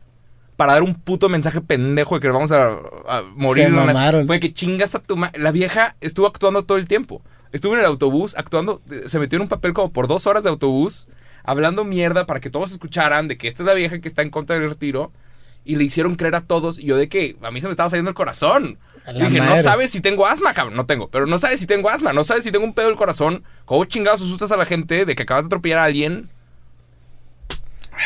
para dar un puto mensaje pendejo de que vamos a, a morir. Se mamaron. Fue que chingas a tu ma- La vieja estuvo actuando todo el tiempo. Estuvo en el autobús actuando, se metió en un papel como por dos horas de autobús, hablando mierda para que todos escucharan de que esta es la vieja que está en contra del retiro. Y le hicieron creer a todos. Y yo de que a mí se me estaba saliendo el corazón. La dije, no sabes si tengo asma, cabrón. No tengo. Pero no sabes si tengo asma. No sabes si tengo un pedo del corazón. ¿Cómo chingados asustas a la gente de que acabas de atropellar a alguien?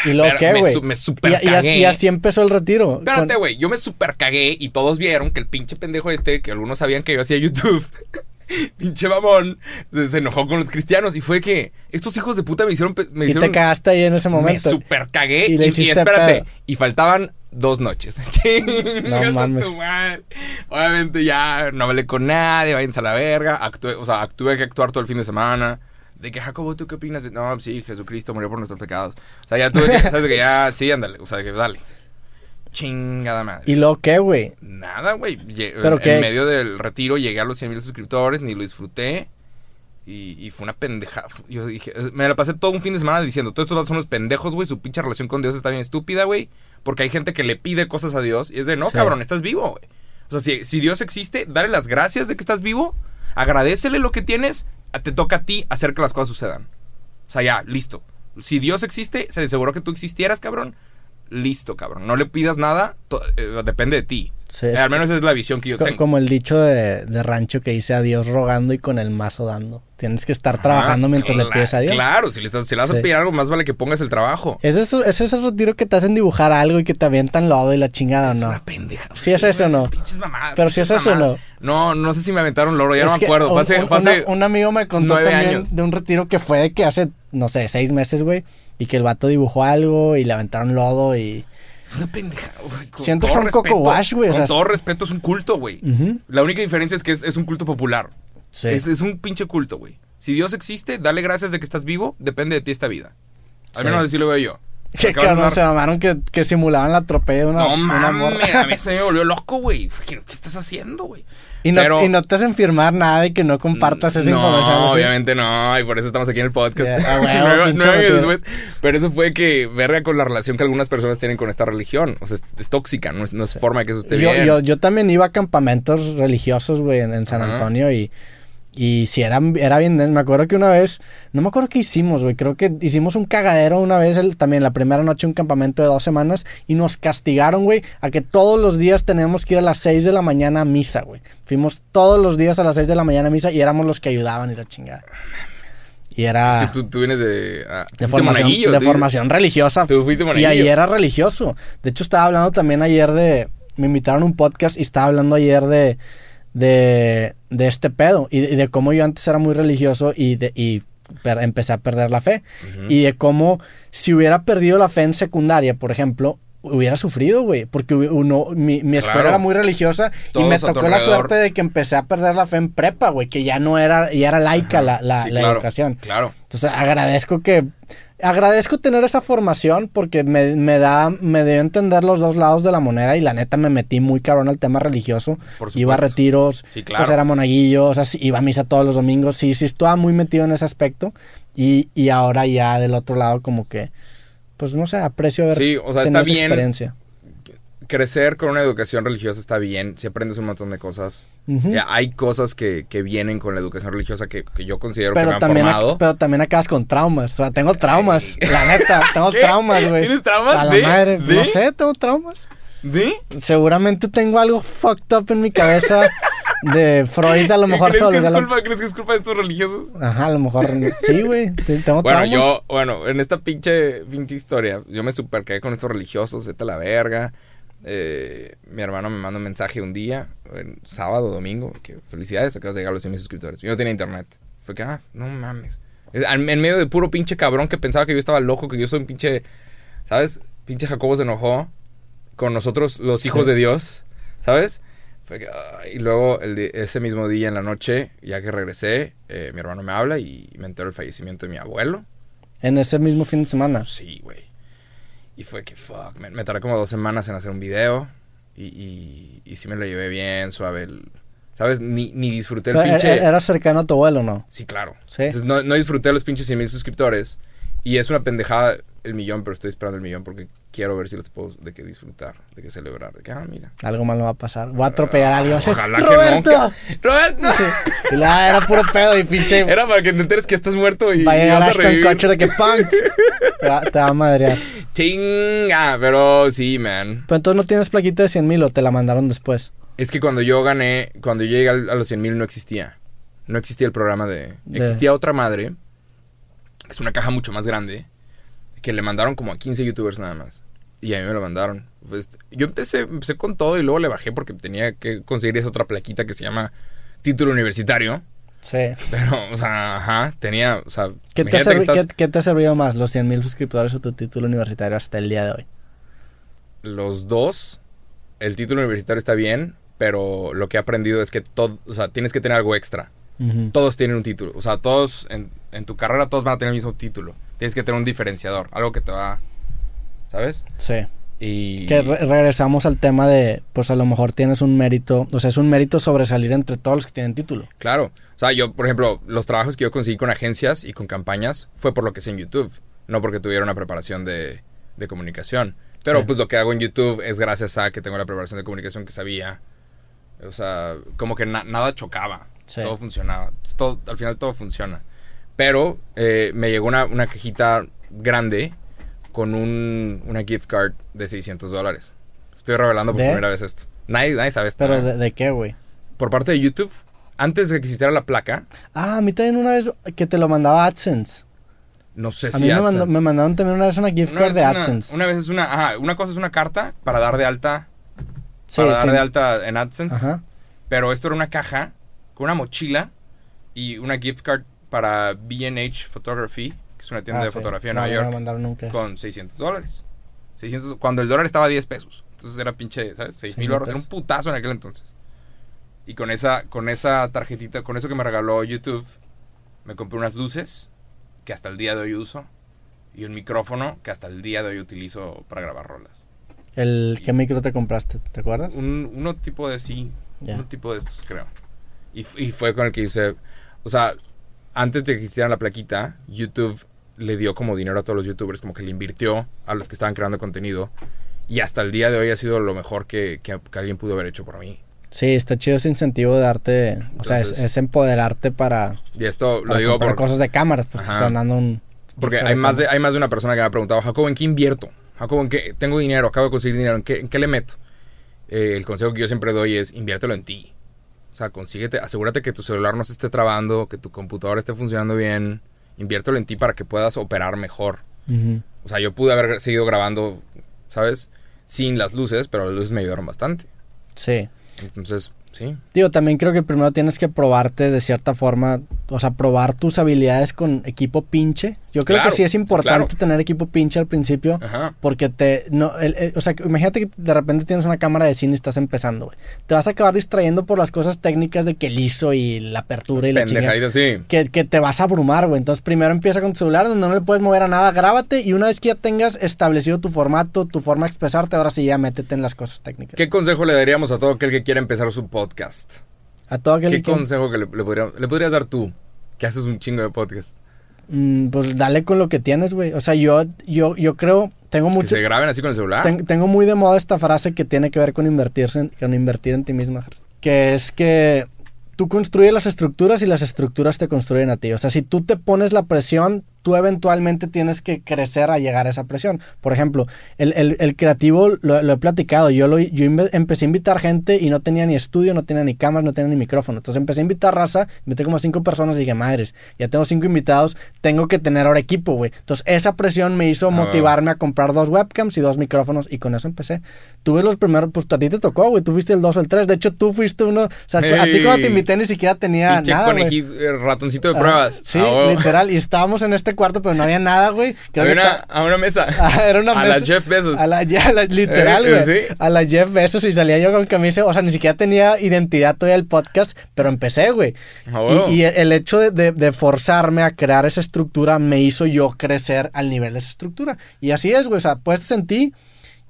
¿Y qué, me güey? su- me super y, cagué. y así empezó el retiro. Espérate, güey. Yo me super cagué y todos vieron que el pinche pendejo este, que algunos sabían que yo hacía YouTube, pinche mamón, se, se enojó con los cristianos. Y fue que estos hijos de puta me hicieron. Me y hicieron te cagaste ahí en ese me momento. super cagué. Y Y, le y espérate. pedo. Y faltaban dos noches. Mames. Obviamente ya no hablé con nadie, váyanse a la verga. Actué, o sea, tuve que actuar todo el fin de semana. De que, Jacobo, ¿tú qué opinas? No, sí, Jesucristo murió por nuestros pecados. O sea, ya tuve que, ¿sabes? Que ya, sí, ándale. O sea, que dale. Chingada madre. ¿Y luego qué, güey? Nada, güey. Lle- ¿Pero en qué? medio del retiro llegué a los 100 mil suscriptores, ni lo disfruté. Y, y fue una pendeja. Yo dije, me la pasé todo un fin de semana diciendo, todos estos son unos pendejos, güey. Su pinche relación con Dios está bien estúpida, güey. Porque hay gente que le pide cosas a Dios y es de, no, Sí. cabrón, estás vivo, güey. O sea, si, si Dios existe, dale las gracias de que estás vivo. Agradecele lo que tienes. Te toca a ti hacer que las cosas sucedan. O sea, ya, listo. Si Dios existe, se aseguró que tú existieras, cabrón. Listo, cabrón. No le pidas nada, eh, depende de ti. Sí, Eh, es, al menos esa es la visión que yo es tengo. como el dicho de, de rancho que dice a Dios rogando y con el mazo dando. Tienes que estar trabajando Ah, mientras le pides a Dios. Claro, si le, estás, si le vas Sí. a pedir algo, más vale que pongas el trabajo. ¿Es eso, ¿Es ese retiro que te hacen dibujar algo y que te avientan lodo y la chingada o Es no? una pendeja. Sí es eso o no. Pinches mamadas. Pero si es eso o mamadas. No, no sé si me aventaron loro, ya Es no me acuerdo. un, hace, un- fue hace- una- un amigo me contó también años. de un retiro que fue de que hace, no sé, seis meses, güey. Y que el vato dibujó algo y le aventaron lodo y... Es una pendeja. güey, con Siento que son coco respeto, wash, güey, o Con sea, todo es- respeto, es un culto, güey. La única diferencia es que es, es un culto popular. Sí. Es, es un pinche culto, güey. Si Dios existe, dale gracias de que estás vivo, depende de ti esta vida. Al Sí. menos así lo veo yo. Que cabrón, dar- se mamaron que, que simulaban la atropella de una, No una mames, a mí se me volvió loco, güey. ¿Qué estás haciendo, güey? Y no, Pero- y no te hacen firmar nada y que no compartas esa no, información. así. obviamente no, y por eso estamos aquí en el podcast. Ya, a huevo, nueve años después. Pero eso fue que, verga con la relación que algunas personas tienen con esta religión. O sea, es, es tóxica, no es, no es forma de que eso esté yo, bien. yo, yo también iba a campamentos religiosos, güey, en, en San. Antonio y, y si era, era bien, me acuerdo que una vez, no me acuerdo qué hicimos, güey, creo que hicimos un cagadero una vez, el- también la primera noche, un campamento de dos semanas y nos castigaron, güey, a que todos los días teníamos que ir a las 6 de la mañana a misa, güey. Fuimos todos los días a las 6 de la mañana a misa y éramos los que ayudaban y la chingada. Y era Es que tú, tú vienes de. ah, de formación, de formación religiosa. Tú fuiste Y monaguillo. ayer era religioso. De hecho, estaba hablando también ayer de. Me invitaron a un podcast y estaba hablando ayer de. De, de este pedo. Y de, y de cómo yo antes era muy religioso y, de, y per- empecé a perder la fe. Y de cómo, si hubiera perdido la fe en secundaria, por ejemplo, hubiera sufrido, güey. Porque uno, mi, mi escuela Claro. era muy religiosa y me tocó la suerte de que empecé a perder la fe en prepa, güey. Que ya no era, ya era laica la, la, Sí, la claro, educación. Claro. Entonces agradezco que agradezco tener esa formación porque me, me da me dio a entender los dos lados de la moneda y la neta me metí muy cabrón al tema religioso. Por Iba a retiros, Sí, claro. pues era monaguillo, o sea, iba a misa todos los domingos, sí, sí estaba muy metido en ese aspecto y, y ahora ya del otro lado como que pues no sé, aprecio haber Sí, o sea, tenido está esa bien. experiencia. Crecer con una educación religiosa está bien. Si aprendes un montón de cosas. Ya, hay cosas que, que vienen con la educación religiosa que, que yo considero que me Pero han también, pero también acabas con traumas. O sea, tengo traumas. La neta, tengo ¿Qué? traumas, güey. ¿Tienes traumas? A la ¿De? madre. ¿De? No sé, tengo traumas. ¿De? Seguramente tengo algo fucked up en mi cabeza de Freud, a lo mejor ¿Crees, solo. que es la- culpa, ¿Crees que es culpa de estos religiosos? Ajá, a lo mejor sí, güey. te- Tengo Bueno, traumas. yo, bueno, en esta pinche, pinche historia, yo me super quedé con estos religiosos, vete a la verga. Eh, mi hermano me manda un mensaje un día, sábado, domingo, que felicidades, acabas de llegar a los 100 mil suscriptores. Yo no tenía internet. Fue que, ah, no mames. Es- En, medio de puro pinche cabrón que pensaba que yo estaba loco, que yo soy un pinche, ¿sabes? Pinche Jacobo se enojó con nosotros, los hijos Sí. de Dios, ¿sabes? Fue que, ah, y luego el ese mismo día en la noche, ya que regresé, eh, mi hermano me habla y me entero del fallecimiento de mi abuelo. En ese mismo fin de semana. Sí, güey. Y fue que, fuck, me, me tardé como dos semanas en hacer un video. Y, y, y sí me lo llevé bien, suave. el- ¿Sabes? Ni, ni disfruté el Pero, pinche... ¿Era cercano a tu abuelo no? Sí, claro. Sí. Entonces no, no disfruté los pinches 100 mil suscriptores. Y es una pendejada el millón, pero estoy esperando el millón porque quiero ver si los puedo de qué disfrutar, de qué celebrar. De que, ah, mira. Algo malo va a pasar. Voy a atropellar a alguien. Ojalá que ¡Roberto! nunca. ¡Roberto! Y la, era puro pedo y pinche. Era para que te enteres que estás muerto y, va a llegar vas a Ashton revivir. Kutcher de que punk. Te va, te va a madrear. Chinga, pero sí, man. Pero entonces no tienes plaquita de 100 mil o te la mandaron después. Es que cuando yo gané, cuando yo llegué a los 100 mil no existía. No existía el programa de... De- Existía otra madre, que es una caja mucho más grande, que le mandaron como a 15 youtubers nada más. Y a mí me lo mandaron. Pues, yo empecé, empecé con todo y luego le bajé porque tenía que conseguir esa otra plaquita que se llama título universitario. Sí. Pero, o sea, ajá, tenía, o sea... ¿Qué te, que estás- qué- qué te ha servido más? ¿Los 100 mil suscriptores o tu título universitario hasta el día de hoy? los dos, el título universitario está bien, pero lo que he aprendido es que todo, o sea, tienes que tener algo extra. Todos tienen un título. O sea, todos en, en tu carrera todos van a tener el mismo título. Tienes que tener un diferenciador, algo que te va, ¿sabes? Sí. Y Que re- regresamos al tema de, pues a lo mejor tienes un mérito, o sea, es un mérito sobresalir entre todos los que tienen título. claro, o sea, yo, por ejemplo, los trabajos que yo conseguí con agencias y con campañas fue por lo que sé en YouTube, no porque tuviera una preparación de, de comunicación. Pero Sí. pues lo que hago en YouTube es gracias a que tengo la preparación de comunicación que sabía. O sea, como que na- nada chocaba. Sí. Todo funcionaba. Todo, al final todo funciona. Pero eh, me llegó una, una cajita grande con un, una gift card de 600 dólares. Estoy revelando por ¿De? primera vez esto. Nadie, nadie sabe esto. ¿Pero de, de qué, güey? Por parte de YouTube, antes de que existiera la placa, Ah, a mí también una vez que te lo mandaba AdSense. no sé A si mí me, AdSense. mandó- me mandaron también una vez una gift Una card de una- AdSense. Una, vez es una, ajá, una cosa es una carta para dar de alta, Sí, para dar de alta en AdSense. Ajá. Pero esto era una caja con una mochila y una gift card para B&H Photography, es una tienda Ah, de sí. fotografía en No, Nueva York, nunca con 600 dólares. 600, cuando el dólar estaba a 10 pesos. Entonces era pinche, ¿sabes? 6 Sí, mil dólares. Era un putazo en aquel entonces. Y con esa, con esa tarjetita, con eso que me regaló YouTube, me compré unas luces que hasta el día de hoy uso. Y un micrófono que hasta el día de hoy utilizo para grabar rolas. El, ¿Qué micro te compraste? ¿Te acuerdas? Un, uno tipo de sí, Ya. un tipo de estos, creo. Y, y fue con el que hice. O sea, antes de que existiera la plaquita, YouTube le dio como dinero a todos los YouTubers, como que le invirtió a los que estaban creando contenido. Y hasta el día de hoy ha sido lo mejor que, que- que alguien pudo haber hecho por mí. Sí, está chido ese incentivo de darte. O sea, es, empoderarte para, Y esto lo digo por, cosas de cámaras. Pues te están dando un. porque hay más, de, hay más de una persona que me ha preguntado, Jacobo, ¿en qué invierto? Jacobo, ¿en qué tengo dinero? Acabo de conseguir dinero, ¿en qué, en qué le meto? Eh, el consejo que yo siempre doy es inviértelo en ti. O sea, consíguete, asegúrate que tu celular no se esté trabando, que tu computadora esté funcionando bien. Inviértelo en ti para que puedas operar mejor. O sea, yo pude haber seguido grabando, ¿sabes? Sin las luces, pero las luces me ayudaron bastante. Sí. Entonces, sí. Digo, también creo que primero tienes que probarte de cierta forma, o sea, probar tus habilidades con equipo pinche. Yo creo Claro, que sí es importante claro. tener equipo pinche al principio. Ajá. Porque te. No, el- el- o sea, imagínate que de repente tienes una cámara de cine y estás empezando, güey. Te vas a acabar distrayendo por las cosas técnicas de que el ISO y la apertura y la chingada. Sí. Que, que te vas a abrumar, güey. Entonces, primero empieza con tu celular, donde no le puedes mover a nada. Grábate y una vez que ya tengas establecido tu formato, tu forma de expresarte, ahora sí ya métete en las cosas técnicas. ¿Qué consejo le daríamos a todo aquel que quiera empezar su podcast? A todo aquel ¿Qué que. consejo que le, le podría- le podrías dar tú? Que haces un chingo de podcast. Mm, pues dale con lo que tienes, güey. O sea, yo, yo, yo creo, tengo Que mucho, se graben así con el celular. ten- tengo muy de moda esta frase que tiene que ver con invertirse, en- con invertir en ti misma, que es que tú construyes las estructuras y las estructuras te construyen a ti. O sea, si tú te pones la presión, tú eventualmente tienes que crecer a llegar a esa presión. Por ejemplo, el, el- el creativo lo, lo he platicado. Yo, lo, yo empecé a invitar gente y no tenía ni estudio, no tenía ni cámaras, no tenía ni micrófono. Entonces empecé a invitar raza, invité como a cinco personas y dije, madres, ya tengo cinco invitados, tengo que tener ahora equipo, güey. Entonces esa presión me hizo Ah, motivarme a comprar dos webcams y dos micrófonos y con eso empecé. Tuve los primeros, pues a ti te tocó, güey. Tú fuiste el dos o el tres. De hecho, tú fuiste uno. O sea, a ti cuando te invité ni siquiera tenía nada, conejito, eh, ratoncito de Ah, pruebas. sí, Ah, literal. Y estábamos en este cuarto, pero no había nada, güey. Había una, ta- a una mesa. Ah, era una a mesa- la Jeff Bezos. A la, la- literal, Eh, güey. sí. A la Jeff Bezos y salía yo con camisa. O sea, ni siquiera tenía identidad todavía el podcast, pero empecé, güey. Huevo. Y, y el hecho de, de- de forzarme a crear esa estructura me hizo yo crecer al nivel de esa estructura. Y así es, güey. O sea, puestes en ti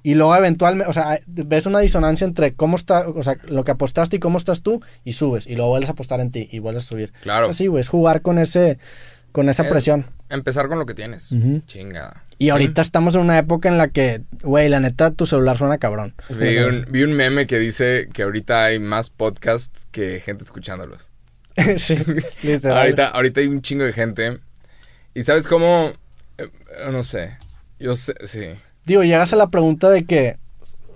y luego eventualmente, o sea, ves una disonancia entre cómo está, o sea, lo que apostaste y cómo estás tú y subes. Y luego vuelves a apostar en ti y vuelves a subir. Claro. Es así, güey. Es jugar con ese, con esa Es- presión. Empezar con lo que tienes. Ujú. Chingada. Y ahorita estamos en una época en la que, güey, la neta, tu celular suena cabrón. Es Vi un, vi un meme que dice que ahorita hay más podcasts que gente escuchándolos. sí, literal. Ahorita, ahorita hay un chingo de gente. Y sabes cómo. Eh, no sé. Yo sé, sí. Digo, llegas a la pregunta de que.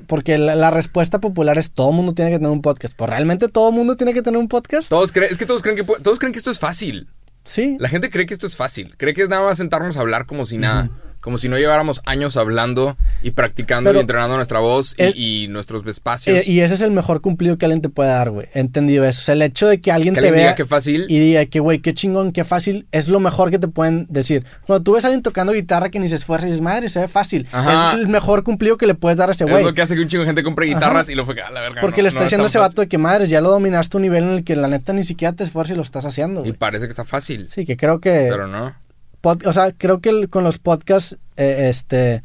Porque la, la respuesta popular es todo mundo tiene que tener un podcast. ¿Pues realmente todo mundo tiene que tener un podcast? Todos creen, es que todos creen que todos creen que esto es fácil. Sí. La gente cree que esto es fácil. Cree que es nada más sentarnos a hablar como si nada. Como si no lleváramos años hablando y practicando Pero- y entrenando nuestra voz y, nuestros espacios. Eh, y ese es el mejor cumplido que alguien te puede dar, güey. Entendido eso. O sea, el hecho de que alguien que te alguien vea diga que fácil. y diga que, güey, qué chingón, qué fácil, es lo mejor que te pueden decir. Cuando tú ves a alguien tocando guitarra que ni se esfuerza y dices, madre, se ve fácil. Ajá. Es el mejor cumplido que le puedes dar a ese es güey. lo que hace que un chingo de gente compre guitarras y lo fue a la verga. Porque no- le está no es diciendo a ese vato de que, madres, ya lo dominaste a un nivel en el que la neta ni siquiera te esfuerzas y lo estás haciendo, Y parece que está fácil. Sí, que creo que... Pero no. Pod- o sea, creo que el- con los podcasts, eh, este,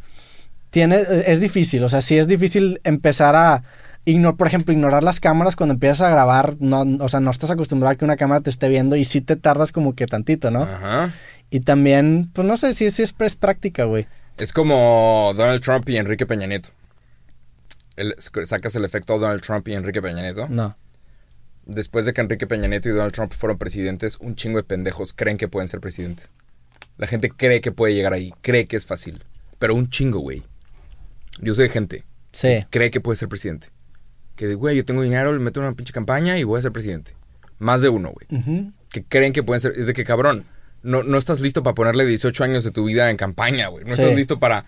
tiene, eh, es difícil, o sea, sí es difícil empezar a, ignorar, por ejemplo, ignorar las cámaras cuando empiezas a grabar, no, o sea, no estás acostumbrado a que una cámara te esté viendo y sí te tardas como que tantito, ¿no? Ajá. Y también, pues no sé, sí, sí es, es práctica, güey. Es como Donald Trump y Enrique Peña Nieto. El- sacas el efecto Donald Trump y Enrique Peña Nieto. No. Después de que Enrique Peña Nieto y Donald Trump fueron presidentes, un chingo de pendejos creen que pueden ser presidentes. La gente cree que puede llegar ahí, cree que es fácil. Pero un chingo, güey. Yo de gente, Sí. cree que puede ser presidente. que, güey, yo tengo dinero, le meto en una pinche campaña y voy a ser presidente. Más de uno, güey. Que creen que pueden ser. Es de que, cabrón, no, no estás listo para ponerle 18 años de tu vida en campaña, güey. No Sí. estás listo para.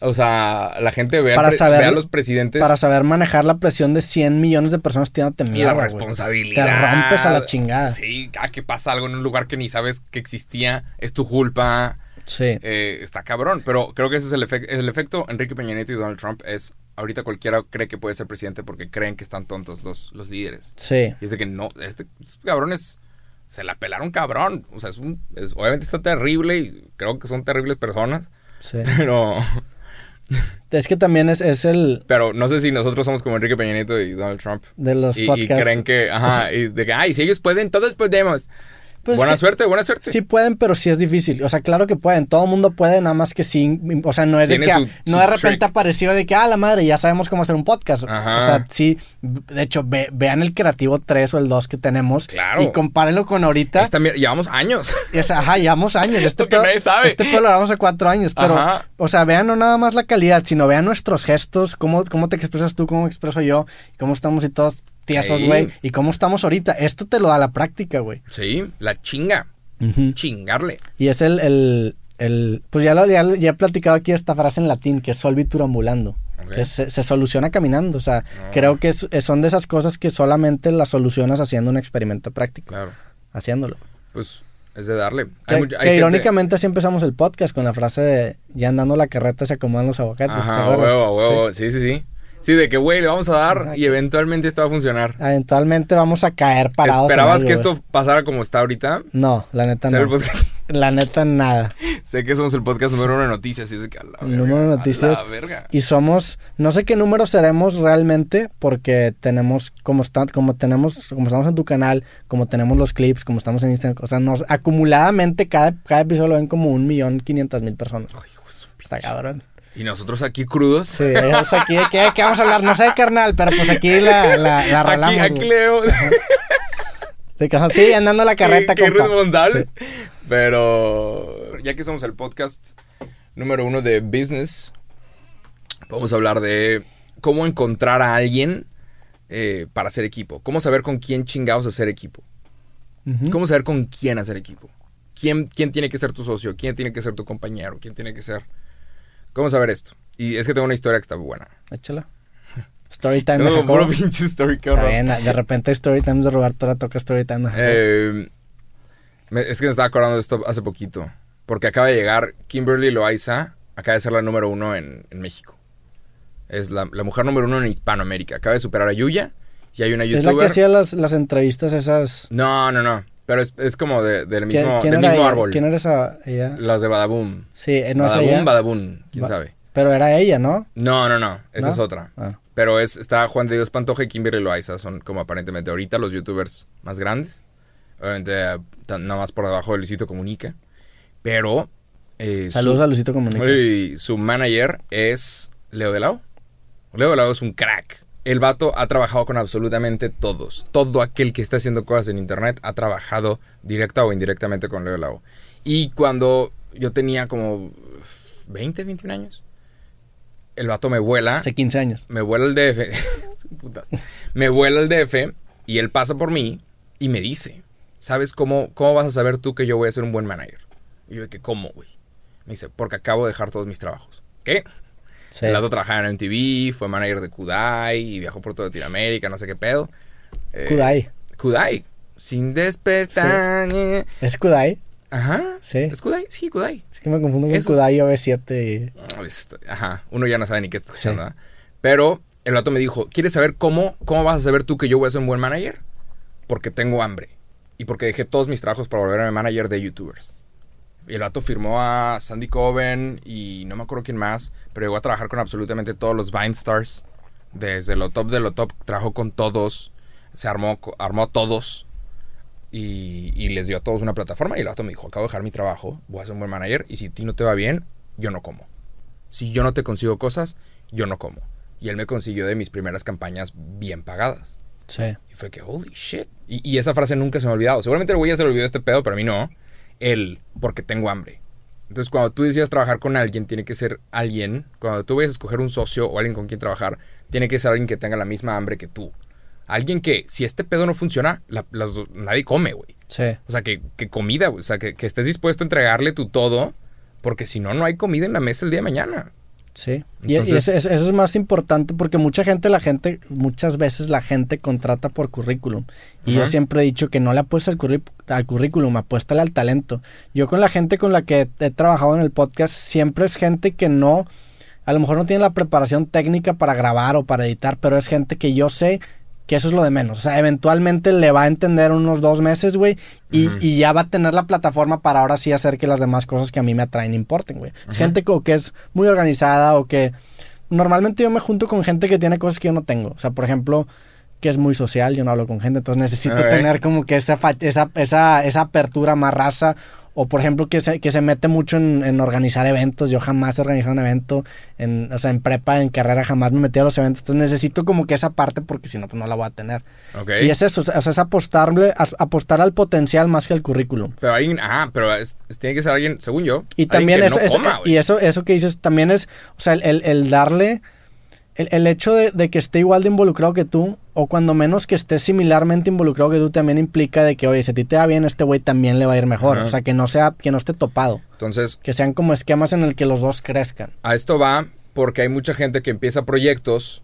O sea, la gente ve, Para saber- ve a los presidentes. Para saber manejar la presión de 100 millones de personas tirándote y la mierda, güey. responsabilidad. Te rompes a la chingada. Sí, cada que pasa algo en un lugar que ni sabes que existía, es tu culpa. Sí. Eh, está cabrón, pero creo que ese es el, efec- el efecto Enrique Peña Nieto y Donald Trump es ahorita cualquiera cree que puede ser presidente porque creen que están tontos los, los líderes. Sí. Y es de que no, este cabrón es se la pelaron cabrón, o sea, es un es- obviamente está terrible y creo que son terribles personas, Sí. pero Es que también es, es el pero no sé si nosotros somos como Enrique Peña Nieto y Donald Trump. de los Y, y podcasts. creen que, ajá, y de que, ay, si ellos pueden, todos podemos. Pues buena que- suerte, buena suerte. Sí pueden, pero sí es difícil. O sea, claro que pueden. Todo el mundo puede, nada más que sí. O sea, no es de que su- no su de repente trick. apareció de que, ah, la madre, ya sabemos cómo hacer un podcast. Ajá. O sea, sí. De hecho, ve- vean el creativo 3 o el 2 que tenemos. Claro. Y compárenlo con ahorita. Esta llevamos años. Y es- ajá, llevamos años. Este pedo, nadie sabe. Este pedo lo grabamos hace cuatro años. Pero, Ajá. o sea, vean no nada más la calidad, sino vean nuestros gestos, cómo, cómo te expresas tú, cómo me expreso yo, cómo estamos y todos tiesos, Sí. güey. Y cómo estamos ahorita. Esto te lo da la práctica, güey. sí, la chinga, chingarle. Y es el, el, el- pues ya, lo, ya, ya he platicado aquí esta frase en latín, que es solvitur ambulando, que se, se soluciona caminando. O sea, Ah. creo que es- son de esas cosas que solamente las solucionas haciendo un experimento práctico, Claro. haciéndolo. Pues es de darle. Que, Hay hay que gente- irónicamente así empezamos el podcast con la frase de ya andando la carreta se acomodan los aguacates. ¿te Ajá, huevo, huevo. Sí, sí, sí. Sí, de que, güey, le vamos a dar y eventualmente esto va a funcionar. Sí. Eventualmente vamos a caer parados. ¿Esperabas que esto pasara como está ahorita? No, la neta no. La neta nada. sé que somos el podcast número uno de noticias y es de que a la verga, número de a noticias. la verga. Y somos, no sé qué número seremos realmente, porque tenemos, como está, como tenemos, como estamos en tu canal, como tenemos los clips, como estamos en Instagram, o sea, nos, acumuladamente cada, cada episodio lo ven como un millón quinientas mil personas. Ay, hijo Está cabrón. Y nosotros aquí crudos. Sí, es aquí, ¿de qué, qué vamos a hablar? No sé, carnal, pero pues aquí la, la, la aquí, rolamos. aquí güey. leo. Sí, andando la carreta, qué, qué compa. responsables. Sí. Pero ya que somos el podcast número uno de business, vamos a hablar de cómo encontrar a alguien eh, para hacer equipo. Cómo saber con quién chingados hacer equipo. Cómo saber con quién hacer equipo. ¿Quién, quién tiene que ser tu socio? ¿Quién tiene que ser tu compañero? ¿Quién tiene que ser...? ¿Cómo saber esto? Y es que tengo una historia que está buena. Échala. Storytime de No, Jacobo. puro pinche story, qué horror. bien, de repente Storytime de Roberto ahora toca Storytime de. Eh, es que me estaba acordando de esto hace poquito. Porque acaba de llegar Kimberly Loaiza, acaba de ser la número uno en, en México. Es la, la mujer número uno en Hispanoamérica. Acaba de superar a Yuya. Y hay una es la que youtuber. hacía las, las entrevistas esas... No, no, no. Pero es, es como de- del ¿Quién, mismo, del mismo ella? árbol. ¿Quién era esa ella? Las de Badaboom. Sí, eh, no es Badaboom, ella. Badaboom. ¿Quién Ba- sabe? Pero era ella, ¿no? No, no, no. Esta ¿No? es otra. Ah. Pero es, está Juan de Dios Pantoja y Kimberly Loaiza. Son como aparentemente ahorita los youtubers más grandes. Obviamente, tan- nada más por debajo de Luisito Comunica. Pero. eh, Saludos su, a Luisito Comunica. y su manager es Leo de Lao. Leo de Lao es un crack. El vato ha trabajado con absolutamente todos. Todo aquel que está haciendo cosas en internet ha trabajado directa o indirectamente con Leo Lao. Y cuando yo tenía como 20, 21 años, el vato me vuela Hace 15 años. me vuela el DF. Putas. me vuela el DF y él pasa por mí y me dice, ¿sabes cómo, cómo vas a saber tú que yo voy a ser un buen manager? Y yo de que, ¿cómo, güey? Me dice, porque acabo de dejar todos mis trabajos. ¿Qué? Sí. El vato trabajaba en MTV, fue manager de Kudai y viajó por toda Latinoamérica, no sé qué pedo. Eh, Kudai. Kudai. Sin despertar. eh. ¿Es Kudai? Ajá. Sí. ¿Es Kudai? Sí, Kudai. Es que me confundo con Eso es- Kudai OV7 y... Ah, Esto- Ajá, uno ya no sabe ni qué está escuchando. Sí. Pero el vato me dijo, ¿quieres saber cómo, cómo vas a saber tú que yo voy a ser un buen manager? Porque tengo hambre. Y porque dejé todos mis trabajos para volverme manager de youtubers. Y el vato firmó a Sandy Coven y no me acuerdo quién más, pero llegó a trabajar con absolutamente todos los Vine Stars. Desde lo top de lo top, trabajó con todos. Se armó, armó a todos. Y, y les dio a todos una plataforma. Y el vato me dijo, acabo de dejar mi trabajo, voy a ser un buen manager. Y si a ti no te va bien, yo no como. Si yo no te consigo cosas, yo no como. Y él me consiguió de mis primeras campañas bien pagadas. Sí. Y fue que, holy shit. Y, y esa frase nunca se me ha olvidado. Seguramente el güey ya se le olvidó este pedo, pero a mí no. Él, porque tengo hambre. Entonces, cuando tú decidas trabajar con alguien, tiene que ser alguien, cuando tú vayas a escoger un socio o alguien con quien trabajar, tiene que ser alguien que tenga la misma hambre que tú. Alguien que, si este pedo no funciona, la- las do- nadie come, güey. Sí. O sea, que, que comida, güey. O sea, que, que estés dispuesto a entregarle tu todo, porque si no, no hay comida en la mesa el día de mañana. Sí. Y, y Entonces- eso, es más importante porque mucha gente, la gente, muchas veces la gente contrata por currículum. Y yo siempre he dicho que no le apuesta al, al currículum, apuéstale al talento. Yo con la gente con la que he trabajado en el podcast, siempre es gente que no, a lo mejor no tiene la preparación técnica para grabar o para editar, pero es gente que yo sé que eso es lo de menos. O sea, eventualmente le va a entender unos dos meses, güey, y, ya va a tener la plataforma para ahora sí hacer que las demás cosas que a mí me atraen importen, güey. Es Ajá. gente como que es muy organizada o que... Normalmente yo me junto con gente que tiene cosas que yo no tengo. O sea, por ejemplo, que es muy social, yo no hablo con gente, entonces necesito tener como que esa, esa, esa, esa apertura más raza. O por ejemplo, que se, que se mete mucho en, en organizar eventos. Yo jamás he organizado un evento. En, o sea, en prepa, en carrera, jamás me metí a los eventos. Entonces necesito como que esa parte porque si no, pues no la voy a tener. ¿Ok? Y es eso, o sea, es apostarle, apostar al potencial más que al currículum. Pero alguien, ah, pero es- es- tiene que ser alguien, según yo. Y también eso, no eso- coma, güey. y eso, eso que dices también es, o sea, el, el- el darle, el, el hecho de, de que esté igual de involucrado que tú, o cuando menos que esté similarmente involucrado que tú, también implica de que, oye, si a ti te va bien, este güey también le va a ir mejor. Ajá. O sea, que no sea, que no esté topado. Entonces, Que sean como esquemas en el que los dos crezcan. a esto va porque hay mucha gente que empieza proyectos,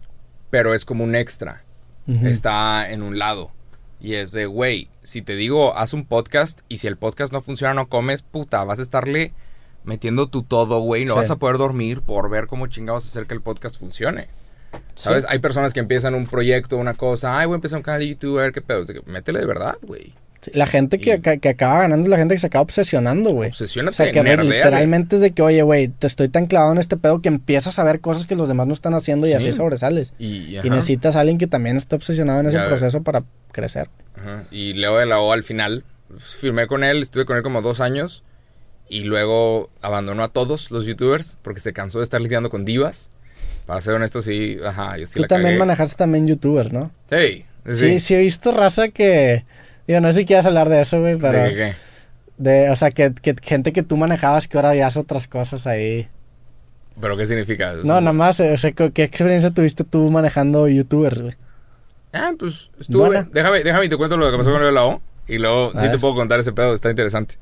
pero es como un extra. Está en un lado. Y es de, güey, si te digo, haz un podcast y si el podcast no funciona, no comes, puta, vas a estarle metiendo tu todo, güey. No Sí. vas a poder dormir por ver cómo chingados hacer que el podcast funcione. ¿Sabes? Sí. Hay personas que empiezan un proyecto, una cosa, ay, voy a empezar un canal de YouTube, a ver qué pedo. Que, Métele de verdad, güey. Sí, La gente que, Y- que- que acaba ganando es la gente que se acaba obsesionando, güey. Obsesiónate, O sea, que literalmente es de que, oye, güey, te estoy tan clavado en este pedo que empiezas a ver cosas que los demás no están haciendo y Sí. así sobresales. Y, necesitas a alguien que también esté obsesionado en ese Ya, proceso para crecer. Ajá. Y Leo de la O al final, pues, firmé con él, estuve con él como dos años y luego abandonó a todos los youtubers porque se cansó de estar lidiando con divas. Para ser honesto, sí, ajá, yo sí Tú la también cagué. manejaste también youtubers, ¿no? Sí, Sí. sí. sí, he visto raza que... Digo, no sé si quieras hablar de eso, güey, pero... ¿De qué? De, o sea, que, que gente que tú manejabas que ahora ya hace otras cosas ahí. ¿Pero qué significa? Es No, nada más, o sea, ¿qué experiencia tuviste tú manejando youtubers, güey? Ah, pues estuve. Buena. Déjame, déjame te cuento lo que pasó con Leo de la O. Y luego A sí te puedo contar ese pedo, está interesante.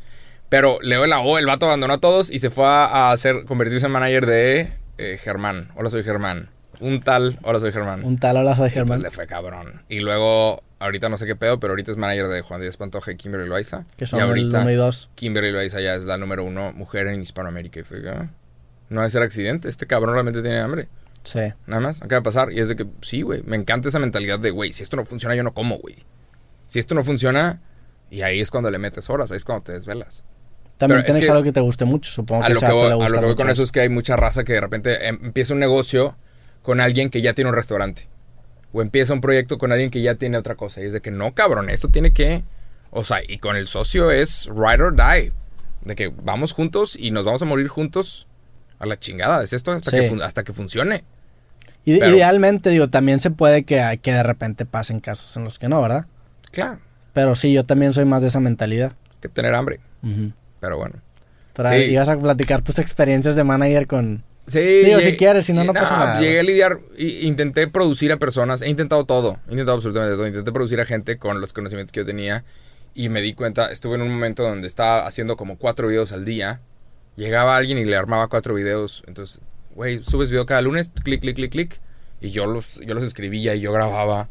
Pero Leo de la O, el vato abandonó a todos y se fue a hacer, convertirse en manager de eh, Germán. Hola, soy Germán. Un tal, hola, soy Germán. Un tal hola soy Y, pues, Germán, le fue cabrón. Y luego, ahorita no sé qué pedo, pero ahorita es manager de Juan Díaz Pantoja y Kimberly Loaiza. que y son el uno y dos. Kimberly Loaiza ya es la número uno mujer en Hispanoamérica. Y fue, ah, no va a ser accidente. Este cabrón realmente tiene hambre. Sí. Nada más, acaba de pasar. Y es de que, sí, güey, me encanta esa mentalidad de, güey, si esto no funciona, yo no como, güey. Si esto no funciona, y ahí es cuando le metes horas, ahí es cuando te desvelas. También tienes que- algo que te guste mucho, supongo A que lo ese que voy, le a lo que voy con eso es que hay mucha raza que de repente em- empieza un negocio con alguien que ya tiene un restaurante. O empieza un proyecto con alguien que ya tiene otra cosa. Y es de que no, cabrón, esto tiene que. O sea, y con el socio es ride or die. De que vamos juntos y nos vamos a morir juntos a la chingada. Es esto hasta, Sí. que, hasta que funcione. Y- Pero- Idealmente, digo, también se puede que, que de repente pasen casos en los que no, ¿verdad? Claro, Pero sí, yo también soy más de esa mentalidad. que tener hambre. Pero bueno. Pero Sí. ibas a platicar tus experiencias de manager con... Sí. Digo, llegué- si quieres, si no, no nah, pasa nada, Llegué a lidiar, intenté producir a personas, he intentado todo, he intentado absolutamente todo, intenté producir a gente con los conocimientos que yo tenía y me di cuenta, estuve en un momento donde estaba haciendo como cuatro videos al día, llegaba alguien y le armaba cuatro videos, entonces, güey, subes video cada lunes, clic, clic, clic, clic, y yo los, yo los escribía y yo grababa.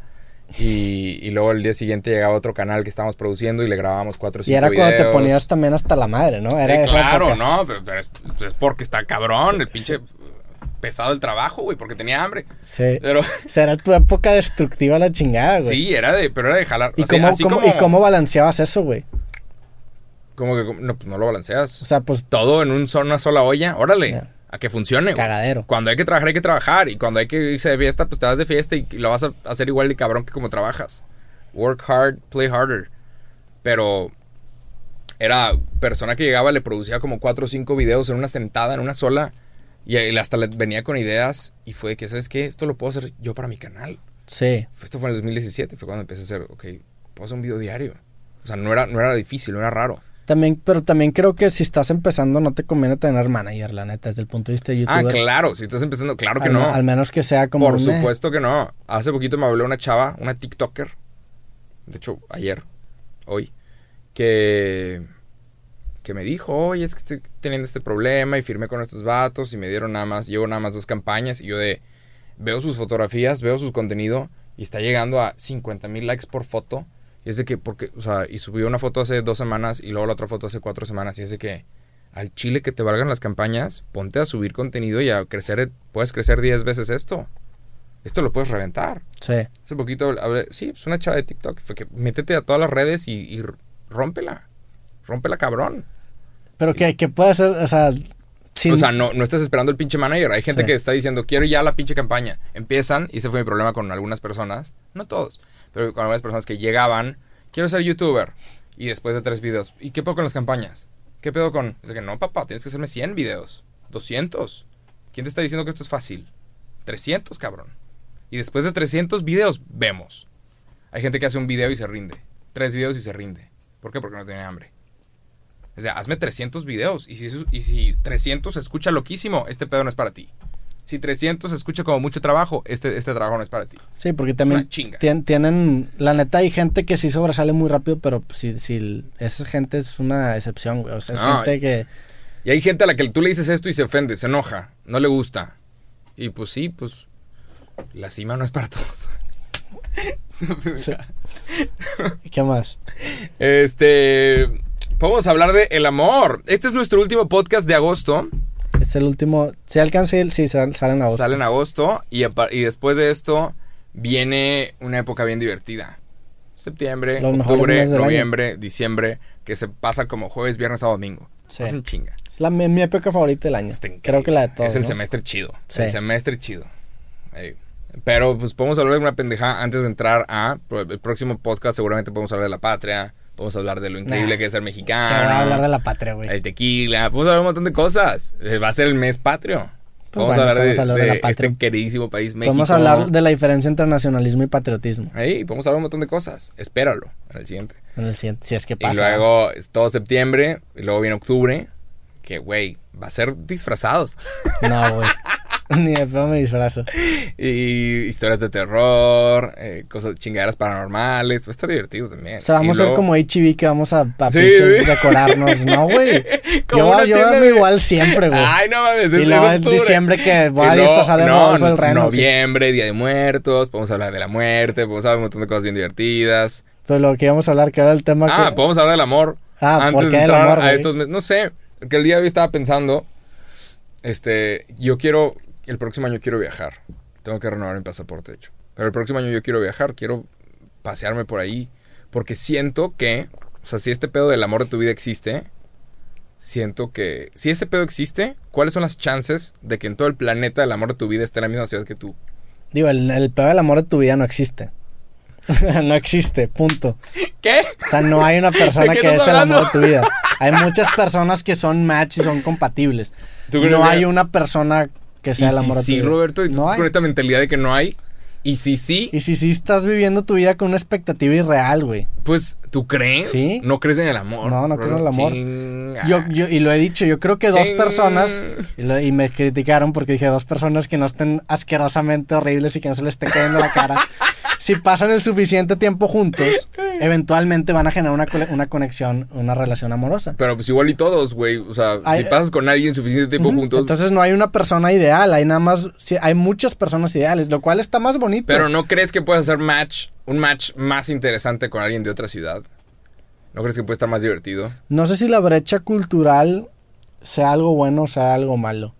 Y, y luego el día siguiente llegaba otro canal que estábamos produciendo y le grabábamos cuatro o Y era cuando te ponías también hasta la madre, ¿no? Era claro, época. ¿no? Pero, pero es, es porque está cabrón, el pinche pesado el trabajo, güey, porque tenía hambre. Sí. Pero Será tu época destructiva la chingada, güey. sí, era de, pero era de jalar. ¿Y, o sea, cómo, así cómo- como, ¿Y cómo balanceabas eso, güey? como que no, pues no lo balanceas. O sea, pues Todo en un, una sola olla, órale. A que funcione. cagadero. Cuando hay que trabajar, hay que trabajar. Y cuando hay que irse de fiesta, pues te vas de fiesta y lo vas a hacer igual de cabrón que como trabajas. Work hard, play harder. Pero era persona que llegaba, le producía como cuatro o cinco videos en una sentada, en una sola. Y hasta le venía con ideas. Y fue de que, ¿sabes qué? Esto lo puedo hacer yo para mi canal. Sí. Esto fue en el 2017, fue cuando empecé a hacer, ok, puedo hacer un video diario. O sea, no era, no era difícil, no era raro. También, pero también creo que si estás empezando no te conviene tener manager, la neta, desde el punto de vista de Ah, youtuber. claro, si estás empezando, claro que al, no. al menos que sea como Por un, eh, supuesto que no. Hace poquito me habló una chava, una TikToker. De hecho, ayer, hoy, que que me dijo, oye, es que estoy teniendo este problema y firmé con estos vatos y me dieron nada más, llevo nada más dos campañas y yo de, veo sus fotografías, veo su contenido y está llegando a 50 mil likes por foto. Y es de que, porque, o sea, y subió una foto hace dos semanas y luego la otra foto hace cuatro semanas. Y es de que, al chile que te valgan las campañas, ponte a subir contenido y a crecer, puedes crecer 10 veces esto. Esto lo puedes reventar. Sí. Hace poquito hablé, sí, pues una chava de TikTok, fue que métete a todas las redes y, y rómpela. Rómpela, cabrón. Pero que, que puede ser, o sea, sin- O sea, no, no estás esperando el pinche manager. Hay gente Sí. que está diciendo, quiero ya la pinche campaña. Empiezan, y ese fue mi problema con algunas personas, no todos, pero con algunas personas que llegaban, quiero ser youtuber. Y después de tres videos, ¿y qué pedo con las campañas? ¿Qué pedo con...? Es que no, papá, tienes que hacerme 100 videos, 200. ¿Quién te está diciendo que esto es fácil? 300, cabrón. Y después de 300 videos, vemos. Hay gente que hace un video y se rinde. Tres videos y se rinde. ¿Por qué? Porque no tiene hambre. O sea, hazme 300 videos. Y si, y si 300 se escucha loquísimo, este pedo no es para ti. Si 300 se escucha como mucho trabajo, este, este trabajo no es para ti. sí, porque también una chinga. tien- tienen, la neta hay gente que sí sobresale muy rápido, pero si, si esa gente es una excepción, güey. O sea, es No, gente que, Y hay gente a la que tú le dices esto y se ofende, se enoja, no le gusta. Y pues sí, pues la cima no es para todos. Sí. ¿qué más? Este, podemos hablar de el amor. Este es nuestro último podcast de agosto. Es el último, si alcanza el, sí, sal- salen a vos. Sale en agosto y, a y después de esto viene una época bien divertida. Septiembre, Los octubre, año. noviembre, diciembre, que se pasa como jueves, viernes, sábado, domingo. Sí. Hacen chinga. Es la, mi, mi época favorita del año. Está increíble. Creo que la de todos. Es el ¿no? semestre chido. Sí. El semestre chido. Pero pues podemos hablar de una pendeja antes de entrar a pues, el próximo podcast. Seguramente podemos hablar de la patria. Podemos hablar de lo increíble Nah. que es ser mexicano. voy a hablar de la patria, güey. El tequila. Podemos hablar de un montón de cosas. Eh, Va a ser el mes patrio. Pues Vamos bueno, a hablar de, hablar de de la patria. este queridísimo país México. Vamos a hablar de la diferencia entre nacionalismo y patriotismo. Ahí, podemos hablar un montón de cosas. Espéralo en el siguiente. En el siguiente, si es que Y pasa. luego es todo septiembre. Y luego viene octubre. Que, güey, va a ser disfrazados. No, güey. Ni de pedo me disfrazo. Y historias de terror, eh, cosas chingaderas paranormales. Va a estar divertido también. O sea, vamos a ser como HB que vamos a, a Sí, decorarnos. No, güey. Yo, yo de- igual siempre, güey. Ay, no mames, es, Y luego en diciembre que voy a disfrazar de no, Rodolfo el Reno. Noviembre, Día de Muertos. Podemos hablar de la muerte. Podemos hablar de un montón de cosas bien divertidas. Pero lo que íbamos a hablar, que era el tema Ah, que... podemos hablar del amor. Ah, antes ¿por de qué del entrar amor, a estos meses. No sé, porque el día de hoy estaba pensando, este, yo quiero, el próximo año quiero viajar. Tengo que renovar mi pasaporte, de hecho. Pero el próximo año yo quiero viajar, quiero pasearme por ahí, porque siento que, o sea, si este pedo del amor de tu vida existe, siento que, si ese pedo existe, ¿cuáles son las chances de que en todo el planeta el amor de tu vida esté en la misma ciudad que tú? Digo, el, el peor del amor de tu vida no existe. no existe, punto. ¿Qué? O sea, no hay una persona ¿De qué que es el amor de tu vida. Hay muchas personas que son match y son compatibles. ¿Tú crees No hay una persona que sea y el si amor de tu sí, vida. Roberto, y tú no estás hay. con esta mentalidad de que no hay, y si sí, Y si sí estás viviendo tu vida con una expectativa irreal, güey. Pues, ¿tú crees? Sí. ¿No crees en el amor? No, no creo en el amor. Chinga. Yo, yo, y lo he dicho, yo creo que dos personas, y, lo- y me criticaron porque dije dos personas que no estén asquerosamente horribles y que no se les esté cayendo la cara, si pasan el suficiente tiempo juntos, eventualmente van a generar una, una conexión, una relación amorosa. Pero pues igual y todos, güey. O sea, si pasas con alguien suficiente tiempo juntos. Entonces no hay una persona ideal, hay nada más, sí, hay muchas personas ideales, lo cual está más bonito. pero ¿no crees que puedes hacer match, un match más interesante con alguien de otra ciudad? ¿No crees que puede estar más divertido? No sé si la brecha cultural sea algo bueno o sea algo malo.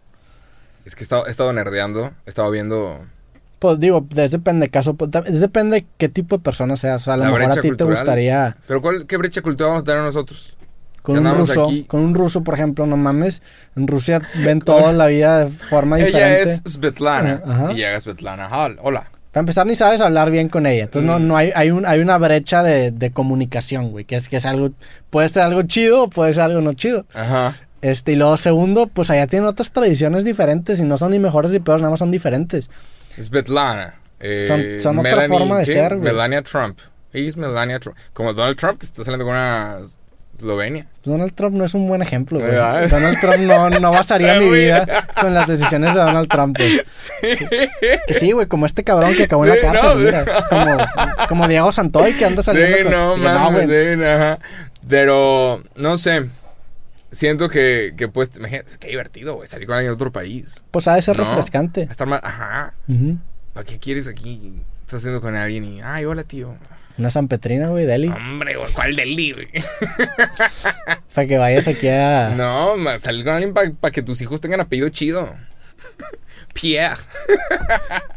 Es que he estado, he estado nerdeando, he estado viendo... Pues digo, depende de caso, pues, depende de qué tipo de persona seas. A lo La mejor a ti te cultural. gustaría ¿Pero cuál, qué brecha cultural vamos a tener nosotros? con un ruso, aquí. con un ruso, por ejemplo, no mames, en Rusia ven toda la vida de forma Ella diferente. es Svetlana. Ajá. Y llega Svetlana. Hall. Hola. Para empezar, ni sabes hablar bien con ella. Entonces, no, Mm. no hay, hay, un, hay una brecha de, de comunicación, güey. Que es que es algo. Puede ser algo chido o puede ser algo no chido. Ajá. Este, y luego, segundo, pues allá tienen otras tradiciones diferentes y no son ni mejores ni peores, nada más son diferentes. Svetlana. Eh, Son- son otra forma de ¿qué? ser, güey. Melania Trump. Ella es Melania Trump. Como Donald Trump, que está saliendo con una Eslovenia. Pues Donald Trump no es un buen ejemplo, güey. Donald Trump no, no basaría mi vida con las decisiones de Donald Trump, güey. Que sí, güey, como este cabrón que acabó en Sí, la cárcel, no. mira. Como, como Diego Santoy que anda saliendo Sí, con... no, mames, sí, ajá. Pero, no sé. Siento que, que pues, imagínate, qué divertido, güey, salir con alguien de otro país. Pues ha de ser No. refrescante. Estar más, ajá. ¿Para qué quieres aquí? Estás haciendo con alguien y, ay, hola, tío. Una sanpetrina, güey, Deli. Hombre, güey, ¿cuál deli, güey? Para que vayas aquí a... No, salir con alguien para que tus hijos tengan apellido chido. Pierre.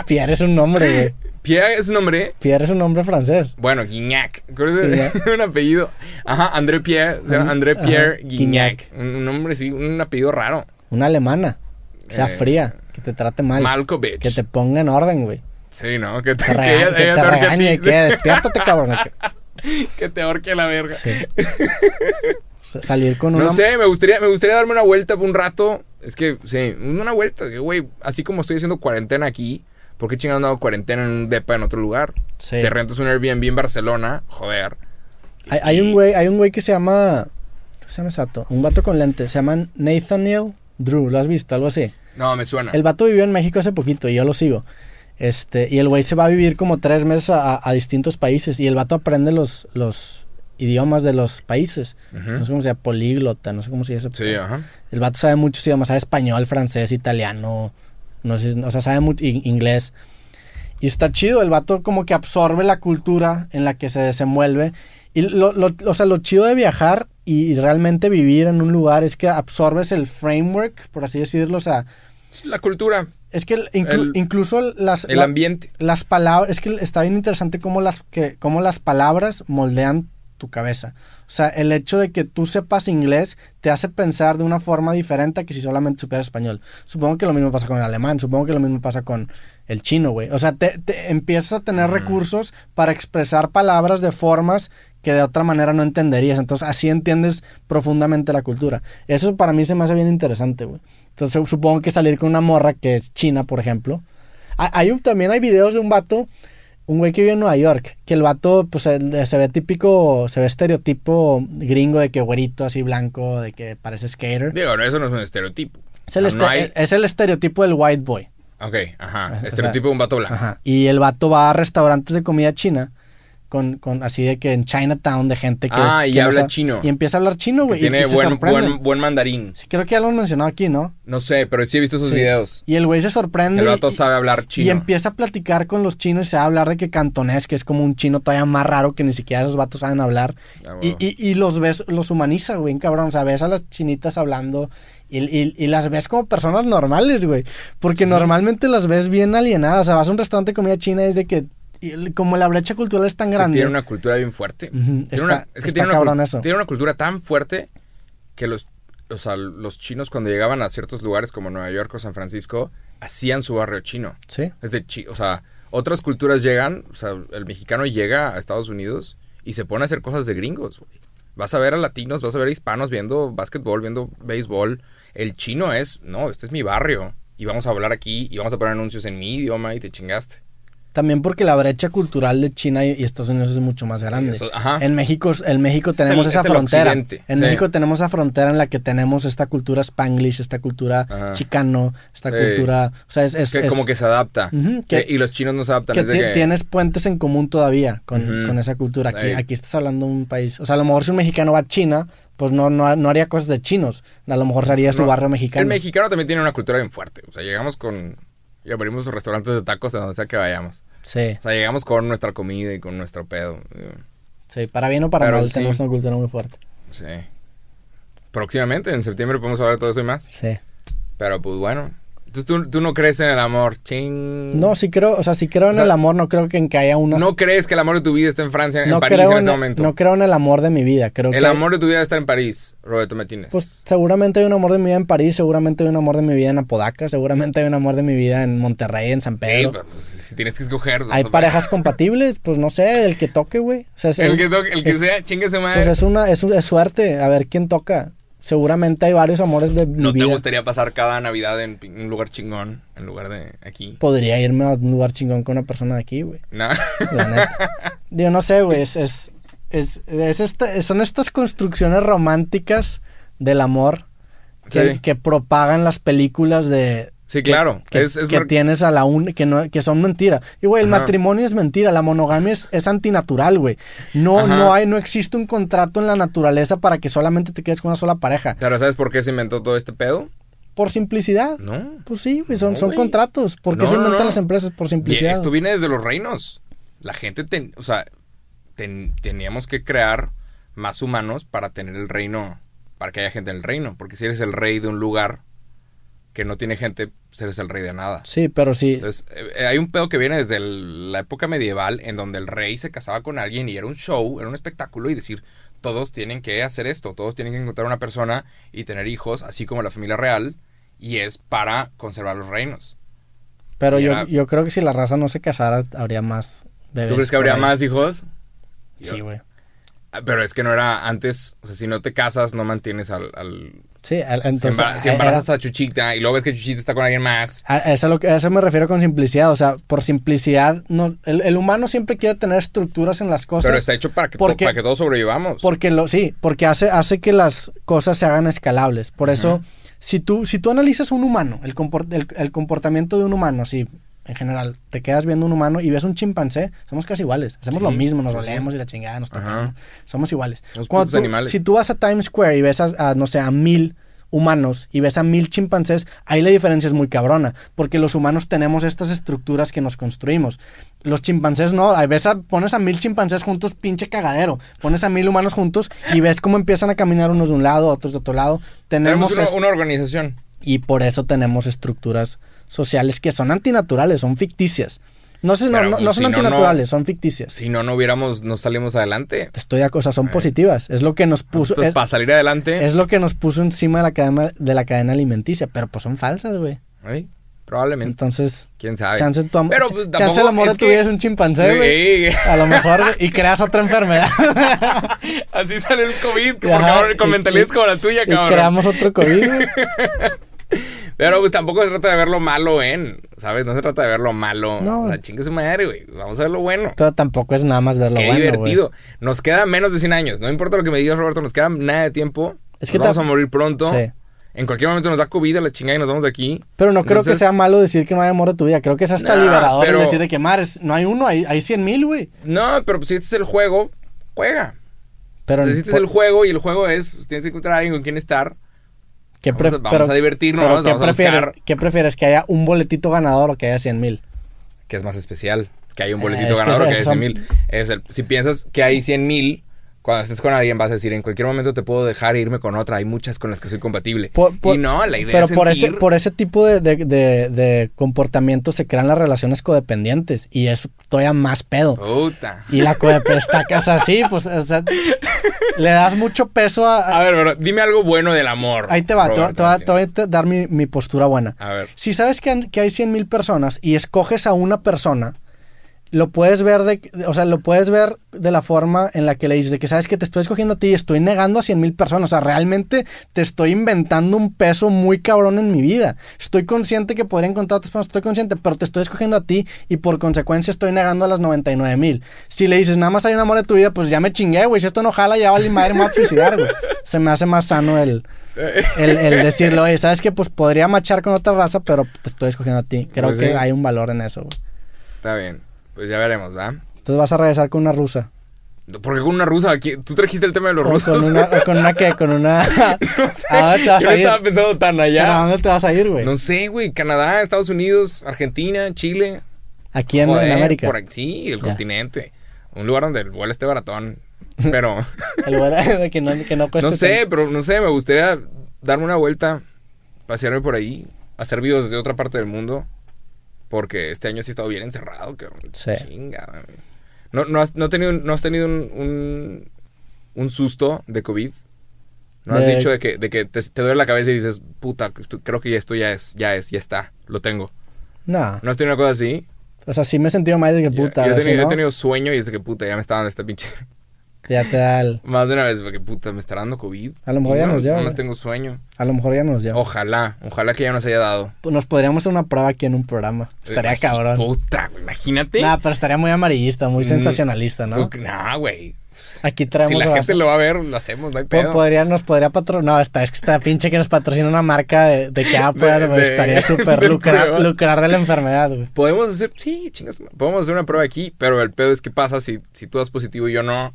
Pierre es un nombre, güey. Pierre es un nombre. Pierre es un nombre francés. Bueno, Guignac. ¿Cuál es un apellido? Ajá, André Pierre. O sea, Ajá, André Pierre ajá, Guignac. Un, un nombre, sí, un apellido raro. Una alemana. Que sea Eh, fría. Que te trate mal. Malkovich. Que te ponga en orden, güey. Sí, ¿no? Que te, Te que regañe, ella- que ella te te ahorque a regañe. ti. Que despiértate, cabrón. Que te ahorque la verga. Sí. Salir con una... No sé, me gustaría, me gustaría darme una vuelta por un rato. Es que, sí, una vuelta, güey, así como estoy haciendo cuarentena aquí, ¿por qué chingados no hago cuarentena en un depa en otro lugar? Sí. Te rentas un Airbnb en Barcelona, joder. Hay, hay un güey, hay un güey que se llama... ¿Cómo se llama vato? Un vato con lentes. Se llama Nathaniel Drew. ¿Lo has visto? Algo así. No, me suena. El vato vivió en México hace poquito y yo lo sigo. Este, y el güey se va a vivir como tres meses a, a distintos países y el vato aprende los, los idiomas de los países. No sé cómo se llama, políglota, no sé cómo se dice. Sí, ajá. El vato sabe muchos idiomas, sabe español, francés, italiano, no sé, o sea, sabe mu- in- inglés. Y está chido, el vato como que absorbe la cultura en la que se desenvuelve. Y lo, lo- o sea, lo chido de viajar y realmente vivir en un lugar es que absorbes el framework, por así decirlo. O sea, La cultura, es que el- inclu- El- incluso las, el la- ambiente. las palabras, es que está bien interesante cómo las, que, cómo las palabras moldean tu cabeza. O sea, el hecho de que tú sepas inglés te hace pensar de una forma diferente a que si solamente supieras español. Supongo que lo mismo pasa con el alemán, supongo que lo mismo pasa con el chino, güey. O sea, te, te empiezas a tener recursos para expresar palabras de formas que de otra manera no entenderías. Entonces, así entiendes profundamente la cultura. Eso para mí se me hace bien interesante, güey. Entonces, supongo que salir con una morra que es china, por ejemplo. Ha- Hay también hay videos de un vato, un güey que vive en Nueva York, que el vato pues el- se ve típico, se ve estereotipo gringo de que güerito así blanco, de que parece skater. Digo, no, eso no es un estereotipo. Es el, no este- hay- es el estereotipo del white boy. Ok, ajá. O sea, Estereotipo de un vato blanco. Ajá. Y el vato va a restaurantes de comida china. Con, con así de que en Chinatown de gente que Ah, es- y que habla chino. Y empieza a hablar chino, güey. tiene y buen, buen, buen mandarín. Sí, creo que ya lo hemos mencionado aquí, ¿no? No sé, pero sí he visto esos Sí. videos. Y el güey se sorprende. El vato y- sabe hablar chino. Y empieza a platicar con los chinos y se va a hablar de que cantonés, que es como un chino todavía más raro que ni siquiera esos vatos saben hablar. Ah, Y, bueno. y, y los ves, los humaniza, güey, cabrón. O sea, ves a las chinitas hablando y, y- y las ves como personas normales, güey. Porque normalmente las ves bien alienadas. O sea, vas a un restaurante de comida china y es de que, como la brecha cultural es tan Que grande. tiene una cultura bien fuerte. Está- una- es que tiene una, eso. tiene una cultura tan fuerte que los, o sea, los chinos cuando llegaban a ciertos lugares como Nueva York o San Francisco, hacían su barrio chino. Sí. Es de chi- o sea, otras culturas llegan, o sea, el mexicano llega a Estados Unidos y se pone a hacer cosas de gringos. Vas a ver a latinos, vas a ver a hispanos viendo básquetbol, viendo béisbol. El chino es, no, este es mi barrio. Y vamos a hablar aquí y vamos a poner anuncios en mi idioma y te chingaste. También porque la brecha cultural de China y Estados Unidos es mucho más grande. Eso-. En México, en México Es el- tenemos esa es frontera. En sí. México tenemos esa frontera en la que tenemos esta cultura spanglish, esta cultura Ajá. chicano, esta Sí. cultura, o sea, es, es- que como que se adapta. Que- y los chinos no se adaptan. que que- tienes puentes en común todavía con, con esa cultura. Aquí, aquí estás hablando de un país, o sea, a lo mejor si un mexicano va a China, pues no, no, no haría cosas de chinos, a lo mejor sería su No, barrio mexicano. El mexicano también tiene una cultura bien fuerte. O sea, llegamos con... Y abrimos restaurantes de tacos a donde sea que vayamos. Sí, O sea, llegamos con nuestra comida y con nuestro pedo. sí, para bien o para Pero mal sí. tenemos una cultura muy fuerte. Sí. Próximamente, en septiembre, podemos hablar de todo eso y más. Sí. Pero pues bueno. Entonces tú, tú no crees en el amor. Ching. No, sí creo, o sea, sí creo en O sea, el amor, no creo que en que haya una No crees que el amor de tu vida está en Francia, en no París creo en en, este momento. no creo en el amor de mi vida, creo el que amor de tu vida está en París, Roberto Martínez. pues seguramente hay un amor de mi vida en París, seguramente hay un amor de mi vida en Apodaca, seguramente hay un amor de mi vida en Monterrey, en San Pedro. pero, pues, si tienes que escoger. hay parejas compatibles, pues no sé, el que toque, güey. O sea, es- El es- que, toque- el que es- sea, chingue su madre. Pues es una es, es suerte, a ver quién toca. Seguramente hay varios amores de mi ¿No te gustaría pasar cada Navidad en un lugar chingón en lugar de aquí? Podría irme a un lugar chingón con una persona de aquí, güey. No. La neta. Digo, no sé, güey, es, es, es, es esta- son estas construcciones románticas del amor que, Sí. que propagan las películas de... Sí, claro. Que, es, es que mar- tienes a la un, que no que son mentira. Y güey, el Ajá. matrimonio es mentira, la monogamia es, es antinatural, güey. No Ajá. no hay no existe un contrato en la naturaleza para que solamente te quedes con una sola pareja. Pero ¿sabes por qué se inventó todo este pedo? Por simplicidad. No. Pues sí, güey, son, No, son contratos. ¿Por qué No, se inventan no. las empresas? Por simplicidad. esto viene desde los reinos. La gente, ten- o sea, ten- teníamos que crear más humanos para tener el reino, para que haya gente en el reino. Porque si eres el rey de un lugar que no tiene gente, pues eres el rey de nada. Sí, pero sí. Entonces, eh, hay un pedo que viene desde el- la época medieval en donde el rey se casaba con alguien y era un show, era un espectáculo y decir, todos tienen que hacer esto, todos tienen que encontrar una persona y tener hijos, así como la familia real, y es para conservar los reinos. Pero yo, era- yo creo que si la raza no se casara, habría más bebés. ¿Tú crees que habría ahí. más hijos? Sí, güey. Ah, Pero es que no era antes, o sea, si no te casas, no mantienes al... al- Sí, entonces. embara- si eh, a Chuchita y luego ves que Chuchita está con alguien más. a, eso, lo que- a eso me refiero con simplicidad. O sea, por simplicidad, no, el, el humano siempre quiere tener estructuras en las cosas. Pero está hecho para que, to- porque- para que todos sobrevivamos. Porque lo, sí, porque hace, hace que las cosas se hagan escalables. Por eso, si tú, si tú analizas un humano, el, comport- el, el comportamiento de un humano, así, en general, te quedas viendo un humano y ves un chimpancé, somos casi iguales. Hacemos Sí, lo mismo, nos sí. olemos y la chingada, nos Ajá. tocamos. Somos iguales. Cuando tú- animales. Si tú vas a Times Square y ves a, a, no sé, a mil humanos y ves a mil chimpancés, ahí la diferencia es muy cabrona, porque los humanos tenemos estas estructuras que nos construimos. Los chimpancés no, a ves a, pones a mil chimpancés juntos, pinche cagadero. Pones a mil humanos juntos y ves cómo empiezan a caminar unos de un lado, otros de otro lado. Tenemos Tenemos una, est- una organización. Y por eso tenemos estructuras sociales que son antinaturales, son ficticias. No, sé, no, no, pues, no son si antinaturales, son ficticias. Si no, no hubiéramos, no salimos adelante. Estoy de cosas, son Eh. positivas. Es lo que nos puso, Pues, es, para salir adelante, es lo que nos puso encima de la cadena, de la cadena alimenticia, pero pues son falsas, güey. Ay, probablemente. Entonces, ¿Quién sabe? chance, tu am- Pero, pues, chance el amor de tu vida es un chimpancé, güey. Sí, A lo mejor, y creas otra enfermedad. Así sale el COVID, por Ajá, cabrón, con y- mentalidades y- como la tuya, y cabrón. creamos otro COVID, güey. Pero pues tampoco se trata de ver lo malo en, ¿sabes? No se trata de ver lo malo. No. O sea, chingue su madre, güey. Vamos a ver lo bueno. Pero tampoco es nada más ver lo Qué bueno, güey. divertido. Nos queda menos de 100 años. No importa lo que me digas, Roberto, nos queda nada de tiempo. Es que Nos vamos a morir pronto. Sí. En cualquier momento nos da COVID a la chingada y nos vamos de aquí. Pero no creo que Entonces- sea malo decir que no hay amor de tu vida. Creo que es hasta Nah, liberador el decir de que, mares, no hay uno, hay, hay 100 mil, güey. No, pero pues si este es el juego, juega. Pero, si este es el juego y el juego es, pues tienes que encontrar a alguien con quien estar. ¿Qué vamos a- vamos a divertirnos, pero vamos ¿qué, a prefieres, buscar- ¿Qué prefieres? ¿Que haya un boletito ganador o que haya 100 mil? que es más especial. Que hay un Eh, boletito que ganador o que hay esos 100 son- mil. Si piensas que hay 100 mil, cuando estés con alguien vas a decir, en cualquier momento te puedo dejar e irme con otra. Hay muchas con las que soy compatible. Por- por- y no, la idea Pero es por ese, sentir- por ese tipo de, de, de, de comportamiento se crean las relaciones codependientes y es todavía más pedo. Puta. Y la codependencia pues, o sea, le das mucho peso a... A ver, pero dime algo bueno del amor. ahí te va, te, voy- Roberto te voy a- te a dar mi, mi postura buena. A ver. Si sabes que, que hay 100 mil personas y escoges a una persona, lo puedes ver de, o sea, lo puedes ver de la forma en la que le dices de que sabes que te estoy escogiendo a ti y estoy negando a 100 mil personas. O sea, realmente te estoy inventando un peso muy cabrón en mi vida. Estoy consciente que podría encontrar otras personas, estoy consciente, pero te estoy escogiendo a ti y por consecuencia estoy negando a las 99 mil. Si le dices nada más hay un amor de tu vida, pues ya me chingué, güey. Si esto no jala, ya vale madre, me voy a suicidar, güey. Se me hace más sano el, el, el decirlo, oye, sabes que pues podría machar con otra raza, pero te estoy escogiendo a ti. Creo Pues que sí. hay un valor en eso, güey. Está bien. Pues ya veremos, ¿va? Entonces vas a regresar con una rusa. Porque con una rusa, aquí, tú trajiste el tema de los O rusos. con una, con una qué, con una. no sé. ¿A dónde te vas Yo a ir? estaba pensando tan ¿Pero ¿A allá. dónde te vas a ir, güey? No sé, güey. Canadá, Estados Unidos, Argentina, Chile. Aquí en, en Joder, América. por aquí, sí, el Ya. continente. Un lugar donde el vuelo esté baratón. Pero, El de que no, que no cueste no sé, tanto. pero no sé, me gustaría darme una vuelta, pasearme por ahí, hacer videos desde otra parte del mundo. Porque este año sí he estado bien encerrado, cabrón. Sí. Chinga. ¿No, no, has, no, tenido, ¿No has tenido un, un, un susto de COVID? ¿No has De- dicho de que, de que te, te duele la cabeza y dices, puta, esto- creo que esto ya es, ya es, ya está, lo tengo? No. ¿No has tenido una cosa así? O sea, sí me he sentido mal de que puta. yo he, tenido, he tenido sueño y es de que puta, ya me está dando esta pinche. Ya te da el... Más de una vez, porque puta, me estará dando COVID. A lo mejor ya no, nos dio, No más tengo sueño. A lo mejor ya nos lleva. Ojalá, ojalá que ya nos haya dado. Pues Nos podríamos hacer una prueba aquí en un programa. Estaría cabrón. Puta, imagínate. Nah, pero estaría muy amarillista, muy Mm, sensacionalista, ¿no? Tú- Nah, güey. Aquí traemos... Si la gente lo va a ver, lo hacemos, no hay Po- pedo. podría, nos podría patrocinar. No, está, es que está pinche que nos patrocina una marca de, de que De- güey, de- estaría súper lucrar, lucrar de la enfermedad, güey. Podemos hacer, sí, chingas, podemos hacer una prueba aquí, pero el pedo es que pasa si, si tú das positivo y yo no.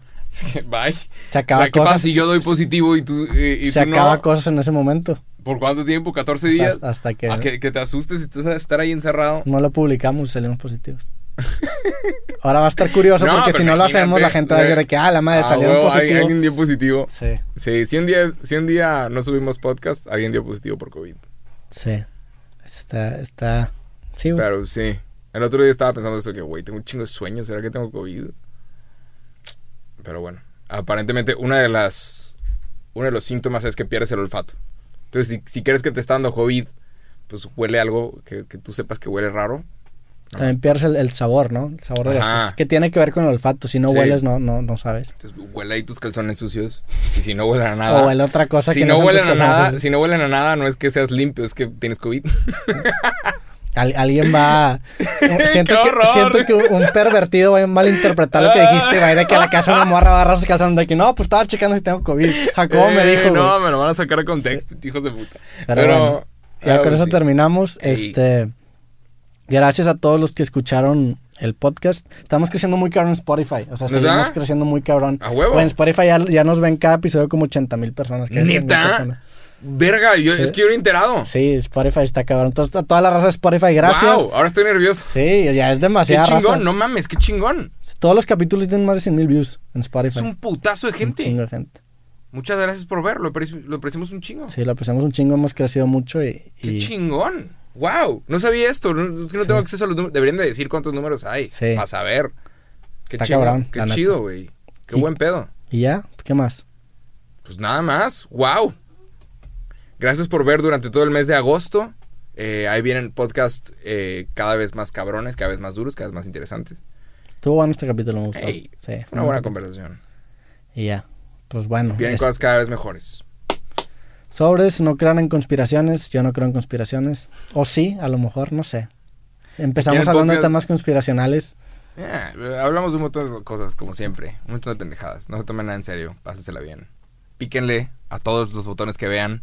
Bye. Se acaba ¿Qué cosas. pasa si yo doy positivo y tú, y, y se tú acaba no? cosas en ese momento. ¿Por cuánto tiempo? ¿14 O sea, días? hasta, hasta que ¿A que, que te asustes y vas a estar ahí encerrado. no lo publicamos y salimos positivos. Ahora va a estar curioso No, porque si no lo hacemos, la gente va a decir de que, ah, la madre, Ah, salieron huevo, positivos. alguien- Alguien dio positivo. Sí, Sí, si un, día, si un día no subimos podcast, alguien dio positivo por COVID. sí. Está, está. Sí, güey. Pero sí. El otro día estaba pensando eso que, güey, tengo un chingo de sueños. ¿Será que tengo COVID? Pero bueno. Aparentemente, una de las... Uno de los síntomas es que pierdes el olfato. Entonces, si, si crees que te está dando COVID, pues huele algo que, que tú sepas que huele raro. También pierdes el, el sabor, ¿no? El sabor de las cosas. Que tiene que ver con el olfato. Si no Sí. hueles, no, no, no sabes. Entonces, huele ahí tus calzones sucios. Y si no huelen a nada... O huele otra cosa si que no son huelen a nada, si no huelen a nada, no es que seas limpio, es que tienes COVID. Al- alguien va. siento, ¡Qué que, siento que un pervertido va a malinterpretar lo que dijiste. Va a ir que a la casa una morra va a sus calzones de que no, pues estaba checando si tengo COVID. Jacobo me Eh, dijo. No, me lo van a sacar de contexto, hijos de puta. Pero Pero, bueno, Ya con eso sí. terminamos. Ey. Este. Gracias a todos los que escucharon el podcast. Estamos creciendo muy cabrón en Spotify. O sea, seguimos creciendo muy cabrón. A huevo. En Spotify ya, ya nos ven cada episodio como 80 mil personas. 100,000 ¿Neta? Verga, yo, Sí. es que yo no he enterado. Sí, Spotify está cabrón. Entonces, toda la raza de Spotify, gracias. Wow, ahora estoy nervioso. Sí, ya es Qué demasiada chingón, raza. no mames, qué chingón. Todos los capítulos tienen más de 100 mil views en Spotify. Es un putazo de Un gente. chingo de gente. Muchas gracias por verlo, lo, apreci- lo apreciamos un chingo. Sí, lo apreciamos un chingo, hemos crecido mucho y... Qué chingón. Wow, no sabía esto. no- es que no Sí. tengo acceso a los números. Deberían de decir cuántos números hay. Sí. Para saber. Qué Está chingón. cabrón, qué chido, güey. Qué Y- buen pedo. ¿Y ya? ¿Qué más? Pues nada más. Wow. Gracias por ver durante todo el mes de agosto. Eh, ahí vienen podcasts eh, cada vez más cabrones, cada vez más duros, cada vez más interesantes. Estuvo bueno este capítulo, me gustó. Ey, sí, Una buena capítulo. conversación. Y ya. Pues bueno. Vienen es- cosas cada vez mejores. Sobres, no crean en conspiraciones. Yo no creo en conspiraciones. O sí, a lo mejor, no sé. Empezamos ¿Quieren hablando de temas conspiracionales. Eh, hablamos de un montón de cosas, como siempre. Un montón de pendejadas. No se tomen nada en serio. Pásensela bien. Píquenle a todos los botones que vean.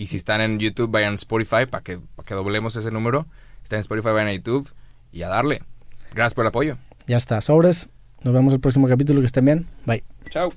Y si están en YouTube, vayan a Spotify para que, para que doblemos ese número. Si están en Spotify, vayan a YouTube y a darle. Gracias por el apoyo. Ya está. Sobres. Nos vemos el próximo capítulo. Que estén bien. Bye. Chao.